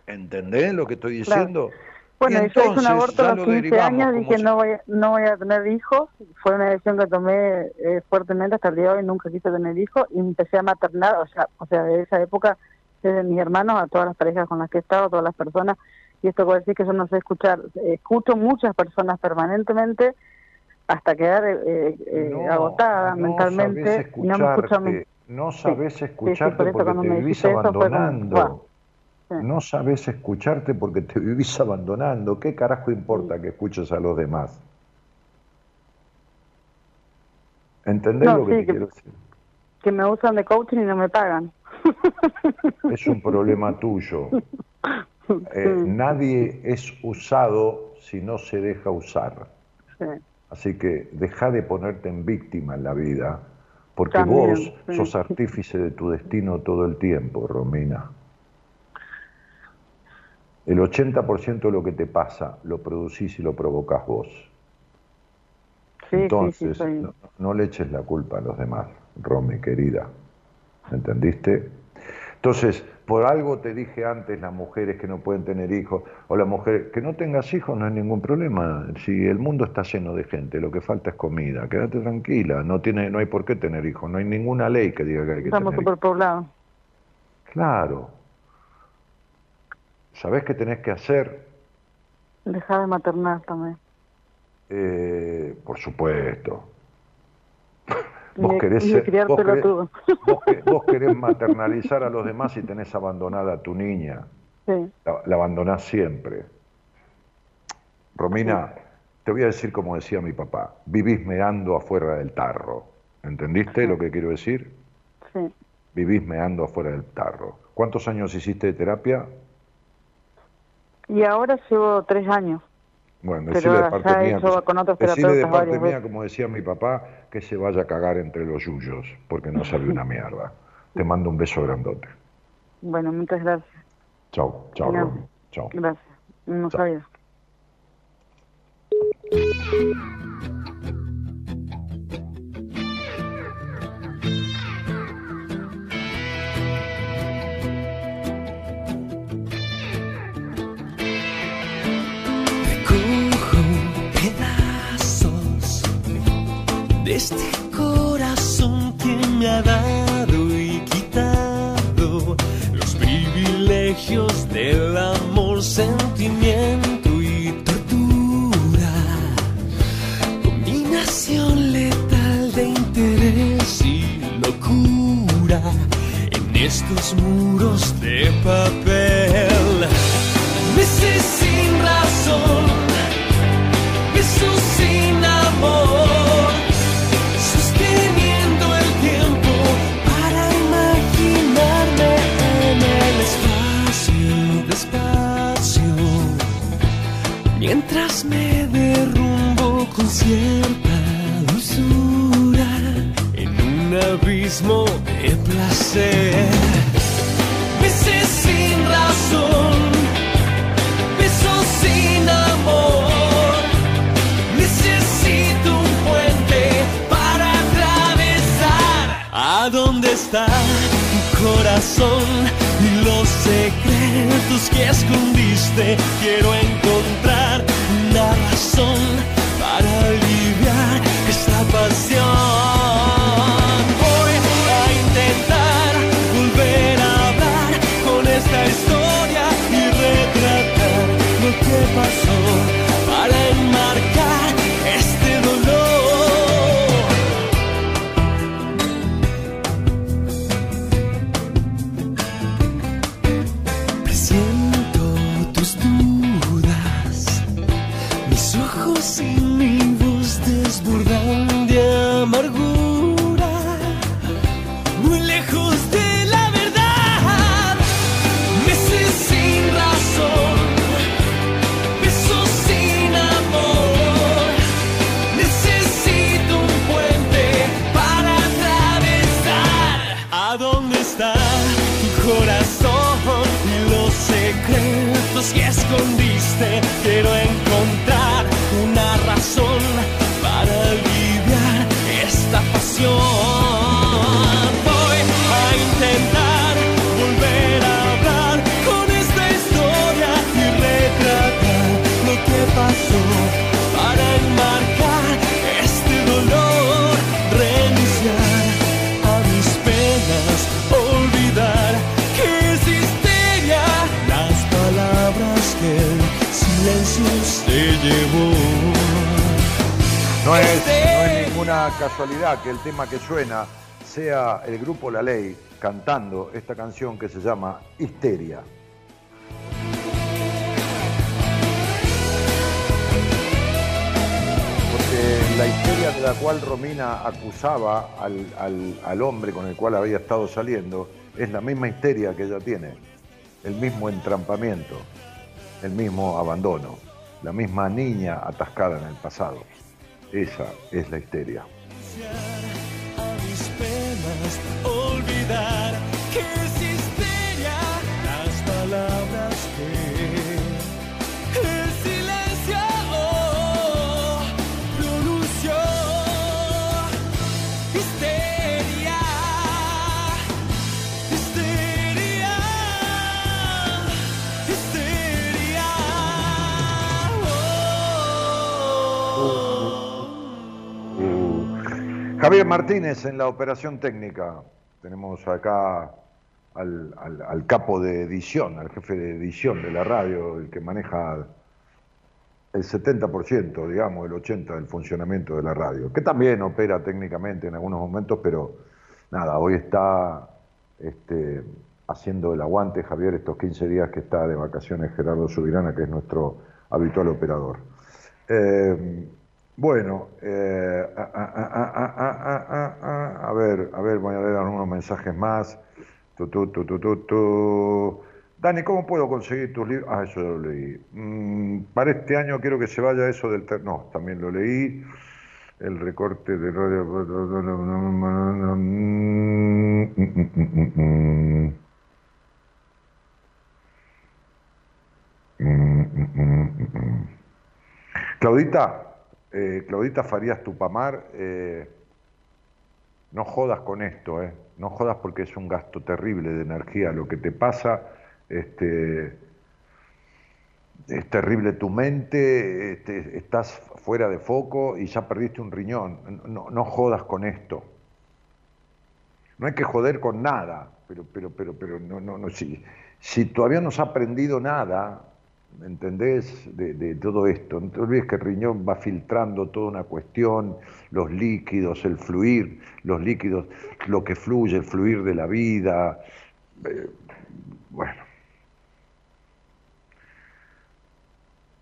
¿Entendés lo que estoy diciendo? Bueno, yo hice un aborto a los 15 años, dije no voy, no voy a tener hijos, fue una decisión que tomé eh, fuertemente hasta el día de hoy, nunca quise tener hijos y empecé a maternar, o sea, o sea, de esa época, desde mis hermanos a todas las parejas con las que he estado, todas las personas, y esto puede decir que yo no sé escuchar, escucho muchas personas permanentemente hasta quedar eh, eh, agotada mentalmente. no me escucho No sabes escucharte porque te vivís abandonando. No sabes escucharte porque te vivís abandonando. ¿Qué carajo importa que escuches a los demás? ¿Entendés lo que, te quiero decir? Que me usan de coaching y no me pagan. Es un problema tuyo. Eh, nadie es usado si no se deja usar. Así que deja de ponerte en víctima en la vida, porque vos sos artífice de tu destino todo el tiempo, Romina. El 80% de lo que te pasa lo producís y lo provocas vos. Entonces, no, le eches la culpa a los demás, Romy, querida. ¿Entendiste? Entonces, por algo te dije antes las mujeres que no pueden tener hijos, o las mujeres que no tengas hijos no hay ningún problema. Si el mundo está lleno de gente, lo que falta es comida, quédate tranquila, no tiene, no hay por qué tener hijos, no hay ninguna ley que diga que hay que Estamos tener hijos. poblados. Claro. ¿Sabés qué tenés que hacer? Dejar de maternar también. Eh, por supuesto. Vos Y- querés, y ser- criar vos, querés, vos que- vos querés maternalizar a los demás y tenés abandonada a tu niña. Sí, La, la abandonás siempre. Romina, te voy a decir como decía mi papá, vivís meando afuera del tarro. ¿Entendiste lo que quiero decir? sí. Vivís meando afuera del tarro. ¿Cuántos años hiciste de terapia? Y ahora llevo tres años. Bueno, decirle de ya parte mía, decirle de parte mía, como decía mi papá, que se vaya a cagar entre los yuyos, porque no sabe una mierda. Te mando un beso grandote. Bueno, muchas gracias. Chao, chao, No. Chao. Gracias. No sabía. Este corazón que me ha dado y quitado los privilegios del amor, sentimiento y tortura. Combinación letal de interés y locura en estos muros de papel. Meses sin razón, con cierta dulzura en un abismo de placer. Meses sin razón, besos sin amor. Necesito un puente para atravesar. ¿A dónde está tu corazón y los secretos que escondiste? Quiero encontrar una razón aliviar esta pasión. Voy a intentar volver a hablar con esta historia y retratar lo que pasó secretos que escondiste? Quiero encontrar No es, ninguna casualidad que el tema que suena sea el grupo La Ley cantando esta canción que se llama Histeria. Porque la histeria de la cual Romina acusaba al- al hombre con el cual había estado saliendo es la misma histeria que ella tiene, el mismo entrampamiento, el mismo abandono, la misma niña atascada en el pasado. Esa es la histeria. Javier Martínez en la operación técnica. Tenemos acá al, al- al capo de edición, al jefe de edición de la radio, el que maneja el 70%, digamos, el 80% del funcionamiento de la radio, que también opera técnicamente en algunos momentos, pero nada, hoy está este, haciendo el aguante, Javier, estos 15 días que está de vacaciones Gerardo Subirana, que es nuestro habitual operador. Eh, bueno, eh, a, ver, a ver, voy a leer algunos mensajes más. Dani, ¿cómo puedo conseguir tus libros? Ah, eso lo leí. Mm, para este año quiero que se vaya eso del... no, también lo leí. El recorte de radio... Claudita, eh, Claudita Farías Tupamar, eh, no jodas con esto, eh. no jodas porque es un gasto terrible de energía. Lo que te pasa, este, es terrible tu mente, este, estás fuera de foco y ya perdiste un riñón. No, no, jodas con esto. No hay que joder con nada, pero, pero, pero, pero no, no, no, si, si todavía no has aprendido nada, ¿entendés? De, todo esto. No te olvides que el riñón va filtrando toda una cuestión, los líquidos, el fluir, los líquidos, lo que fluye, el fluir de la vida. Eh, bueno.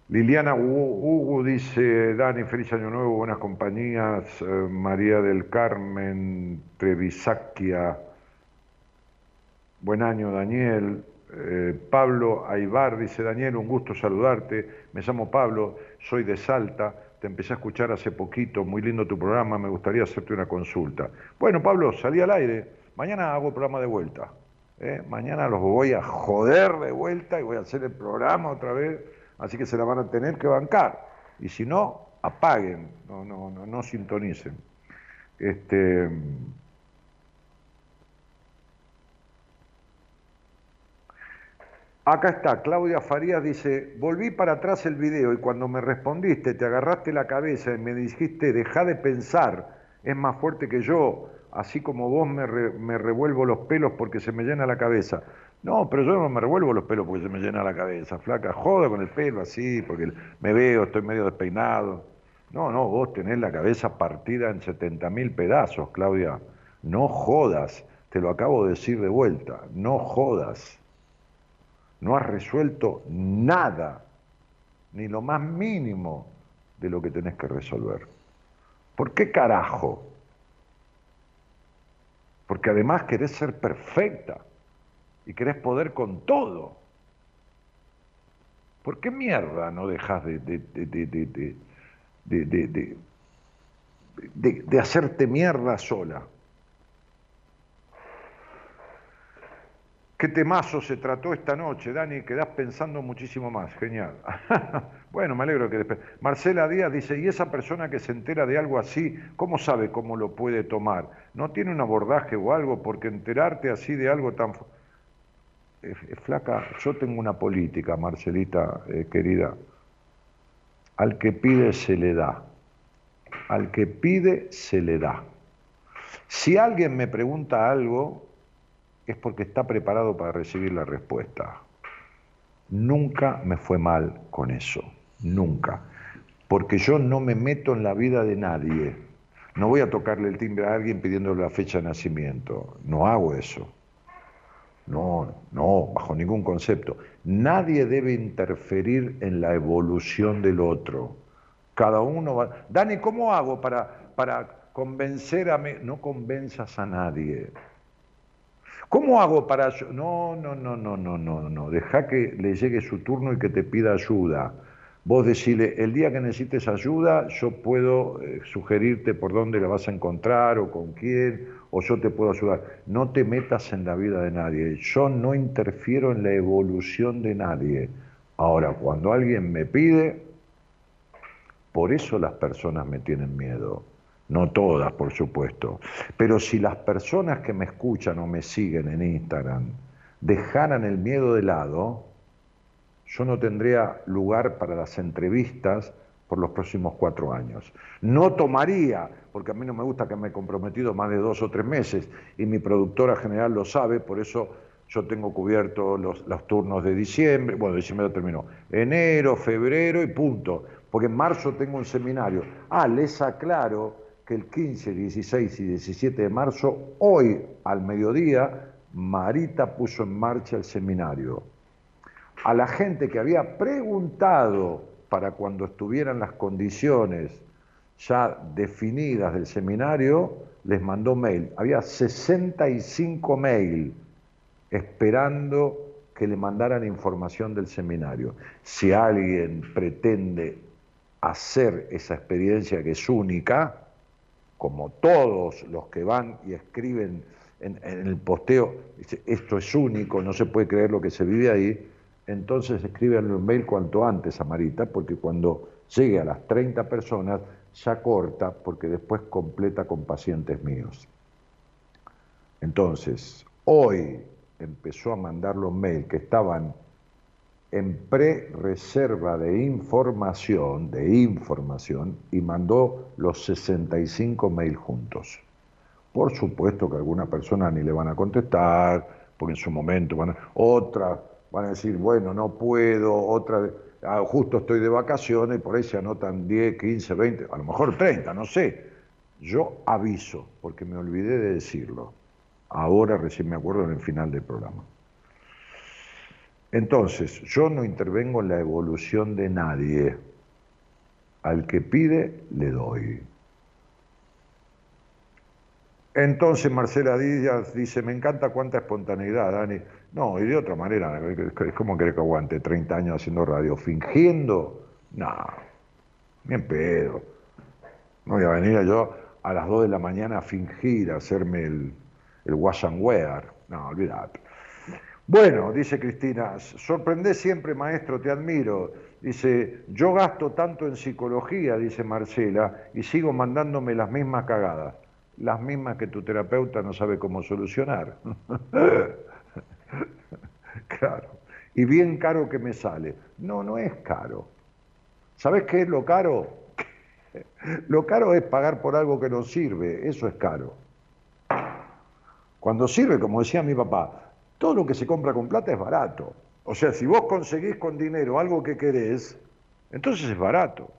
Liliana Hugo dice, Dani, feliz año nuevo, buenas compañías, eh, María del Carmen, Trevisaquia, buen año Daniel, eh, Pablo Aibar dice, Daniel, un gusto saludarte, me llamo Pablo, soy de Salta, te empecé a escuchar hace poquito, muy lindo tu programa, me gustaría hacerte una consulta. Bueno, Pablo, salí al aire, mañana hago programa de vuelta, ¿eh? mañana los voy a joder de vuelta y voy a hacer el programa otra vez, así que se la van a tener que bancar, y si no, apaguen, no, no, no, no sintonicen. Este, Acá está, Claudia Farías dice, volví para atrás el video y cuando me respondiste te agarraste la cabeza y me dijiste, deja de pensar, es más fuerte que yo, así como vos me, me, revuelvo los pelos porque se me llena la cabeza. No, pero yo no me revuelvo los pelos porque se me llena la cabeza, flaca, joda con el pelo así, porque me veo, estoy medio despeinado. No, no, vos tenés la cabeza partida en 70 mil pedazos, Claudia. No jodas, te lo acabo de decir de vuelta, no jodas no has resuelto nada, ni lo más mínimo de lo que tenés que resolver. ¿Por qué carajo? Porque además querés ser perfecta y querés poder con todo. ¿Por qué mierda no dejas de, de, de, de hacerte mierda sola? ¿Qué temazo se trató esta noche, Dani? Quedás pensando muchísimo más. Genial. bueno, me alegro que. Marcela Díaz dice, ¿y esa persona que se entera de algo así, cómo sabe cómo lo puede tomar? ¿No tiene un abordaje o algo? Porque enterarte así de algo tan... flaca, yo tengo una política, Marcelita, eh, querida. Al que pide se le da. Al que pide se le da. Si alguien me pregunta algo, es porque está preparado para recibir la respuesta. Nunca me fue mal con eso, nunca. Porque yo no me meto en la vida de nadie. No voy a tocarle el timbre a alguien pidiéndole la fecha de nacimiento. No hago eso. No, no, bajo ningún concepto. Nadie debe interferir en la evolución del otro. Cada uno va... Dani, ¿cómo hago para, para convencer a... mí? No convenzas a nadie. ¿Cómo hago para.? No, no, no, no, no, no, no. Deja que le llegue su turno y que te pida ayuda. Vos decirle, el día que necesites ayuda, yo puedo eh, sugerirte por dónde la vas a encontrar o con quién, o yo te puedo ayudar. No te metas en la vida de nadie. Yo no interfiero en la evolución de nadie. Ahora, cuando alguien me pide, por eso las personas me tienen miedo no todas, por supuesto, pero si las personas que me escuchan o me siguen en Instagram dejaran el miedo de lado, yo no tendría lugar para las entrevistas por los próximos cuatro años. No tomaría, porque a mí no me gusta que me he comprometido más de dos o tres meses, y mi productora general lo sabe, por eso yo tengo cubierto los, turnos de diciembre, bueno, diciembre terminó, enero, febrero y punto porque en marzo tengo un seminario. Ah, les aclaro que el 15, 16 y 17 de marzo, hoy al mediodía, Marita puso en marcha el seminario. A la gente que había preguntado para cuando estuvieran las condiciones ya definidas del seminario, les mandó mail. Había 65 mail esperando que le mandaran información del seminario. Si alguien pretende hacer esa experiencia que es única, como todos los que van y escriben en, el posteo, esto es único, no se puede creer lo que se vive ahí, entonces escríbanle un mail cuanto antes a Marita, porque cuando llegue a las 30 personas ya corta, porque después completa con pacientes míos. Entonces, hoy empezó a mandar los mails que estaban en pre-reserva de información, de información, y mandó los 65 mails juntos. Por supuesto que alguna persona ni le van a contestar, porque en su momento van a, otra van a decir, bueno, no puedo, otra, ah, justo estoy de vacaciones y por ahí se anotan 10, 15, 20, a lo mejor 30, no sé. Yo aviso, porque me olvidé de decirlo. Ahora recién me acuerdo en el final del programa. Entonces, yo no intervengo en la evolución de nadie. Al que pide, le doy. Entonces Marcela Díaz dice, me encanta cuánta espontaneidad, Dani. No, y de otra manera, es como querer que aguante 30 años haciendo radio, fingiendo, no, bien pedo. No voy a venir yo a las 2 de la mañana a fingir, a hacerme el, el wash and wear. No, olvídate. Bueno, dice Cristina, sorprende siempre, maestro, te admiro. Dice, yo gasto tanto en psicología, dice Marcela, y sigo mandándome las mismas cagadas, las mismas que tu terapeuta no sabe cómo solucionar. claro. Y bien caro que me sale. No, no es caro. ¿Sabes qué es lo caro? lo caro es pagar por algo que no sirve, eso es caro. Cuando sirve, como decía mi papá, todo lo que se compra con plata es barato. O sea, si vos conseguís con dinero algo que querés, entonces es barato.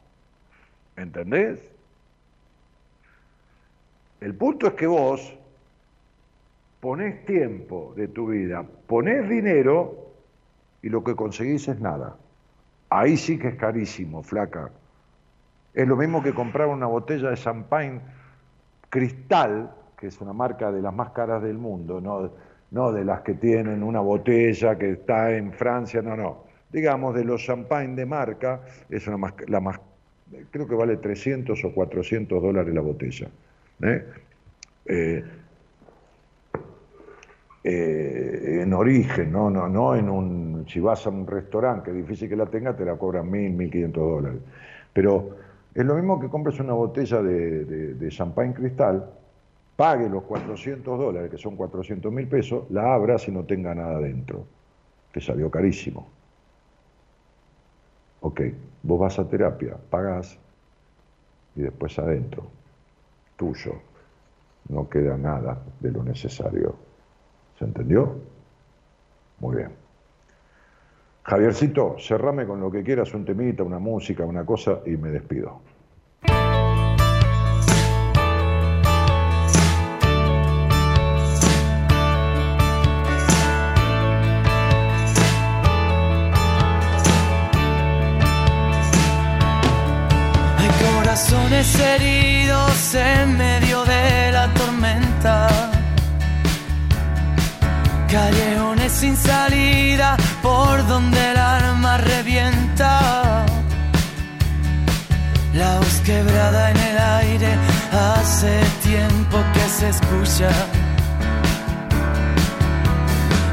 ¿Entendés? El punto es que vos ponés tiempo de tu vida, ponés dinero y lo que conseguís es nada. Ahí sí que es carísimo, flaca. Es lo mismo que comprar una botella de champagne cristal que es una marca de las más caras del mundo, no, no de las que tienen una botella que está en Francia, no, no. Digamos, de los champagne de marca, es una más, la más, creo que vale 300 o 400 dólares la botella. ¿eh? Eh, eh, en origen, no, no, no en un, si vas a un restaurante, que es difícil que la tenga, te la cobran 1.000, 1.500 dólares. Pero es lo mismo que compres una botella de, de, de champagne cristal, pague los 400 dólares, que son 400 mil pesos, la abra si no tenga nada dentro, que salió carísimo. Ok, vos vas a terapia, pagás y después adentro, tuyo, no queda nada de lo necesario. ¿Se entendió? Muy bien. Javiercito, cerrame con lo que quieras, un temita, una música, una cosa y me despido. Heridos en medio de la tormenta. Callejones sin salida por donde el alma revienta. La voz quebrada en el aire hace tiempo que se escucha.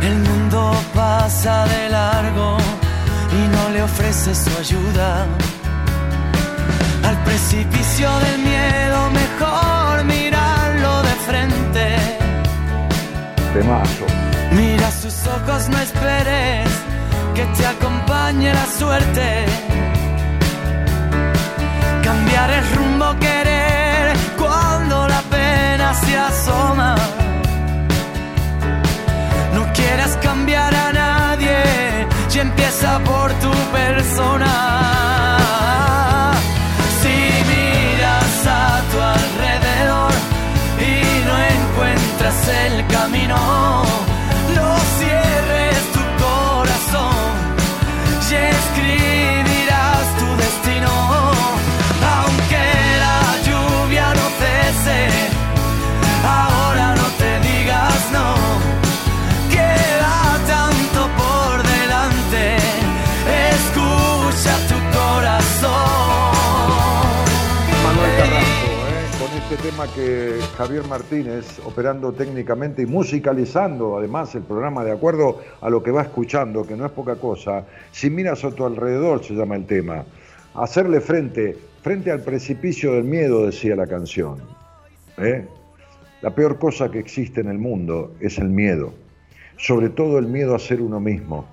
El mundo pasa de largo y no le ofrece su ayuda precipicio del miedo, mejor mirarlo de frente. Temazo. Mira sus ojos, no esperes que te acompañe la suerte. Cambiar el rumbo, querer cuando la pena se asoma. No quieras cambiar a nadie y empieza por tu persona. encuentras el camino. Este tema que Javier Martínez, operando técnicamente y musicalizando además el programa de acuerdo a lo que va escuchando, que no es poca cosa, si miras a tu alrededor se llama el tema, hacerle frente, frente al precipicio del miedo, decía la canción. ¿eh? La peor cosa que existe en el mundo es el miedo, sobre todo el miedo a ser uno mismo,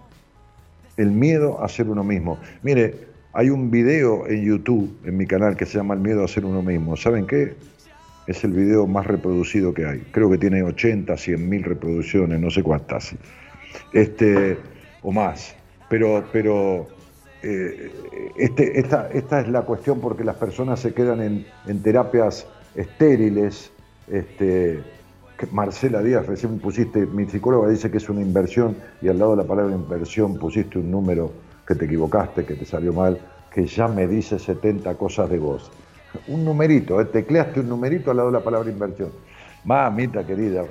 el miedo a ser uno mismo. Mire, hay un video en YouTube, en mi canal, que se llama El miedo a ser uno mismo. ¿Saben qué? Es el video más reproducido que hay. Creo que tiene 80, 100 mil reproducciones, no sé cuántas. Este, o más. Pero, pero eh, este, esta, es la cuestión porque las personas se quedan en, terapias estériles. Este, Marcela Díaz, recién pusiste, mi psicóloga dice que es una inversión y al lado de la palabra inversión pusiste un número que te equivocaste, que te salió mal, que ya me dice 70 cosas de vos. Un numerito, ¿eh? tecleaste un numerito al lado de la palabra inversión. Mamita querida.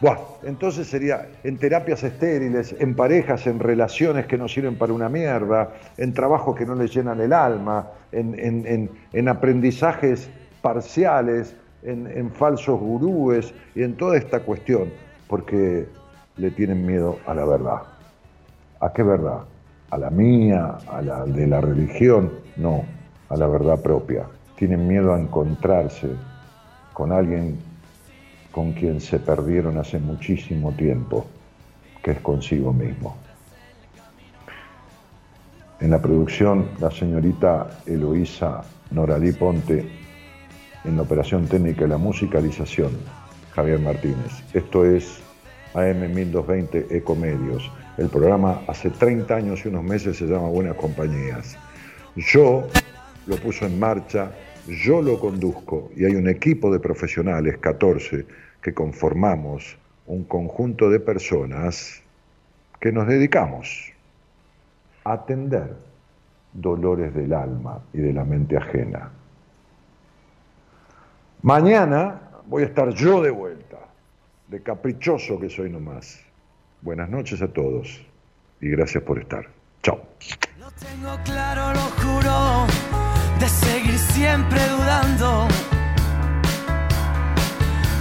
Buah, entonces sería en terapias estériles, en parejas, en relaciones que no sirven para una mierda, en trabajos que no le llenan el alma, en, en, aprendizajes parciales, en, falsos gurúes y en toda esta cuestión, porque le tienen miedo a la verdad. ¿A qué verdad? a la mía, a la de la religión, no, a la verdad propia. Tienen miedo a encontrarse con alguien con quien se perdieron hace muchísimo tiempo, que es consigo mismo. En la producción, la señorita Eloísa Noralí Ponte, en la operación técnica y la musicalización, Javier Martínez. Esto es AM 1220 Ecomedios. El programa hace 30 años y unos meses se llama Buenas Compañías. Yo lo puso en marcha, yo lo conduzco y hay un equipo de profesionales, 14, que conformamos un conjunto de personas que nos dedicamos a atender dolores del alma y de la mente ajena. Mañana voy a estar yo de vuelta, de caprichoso que soy nomás. Buenas noches a todos y gracias por estar. Chao. De seguir siempre dudando.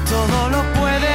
Todo lo puede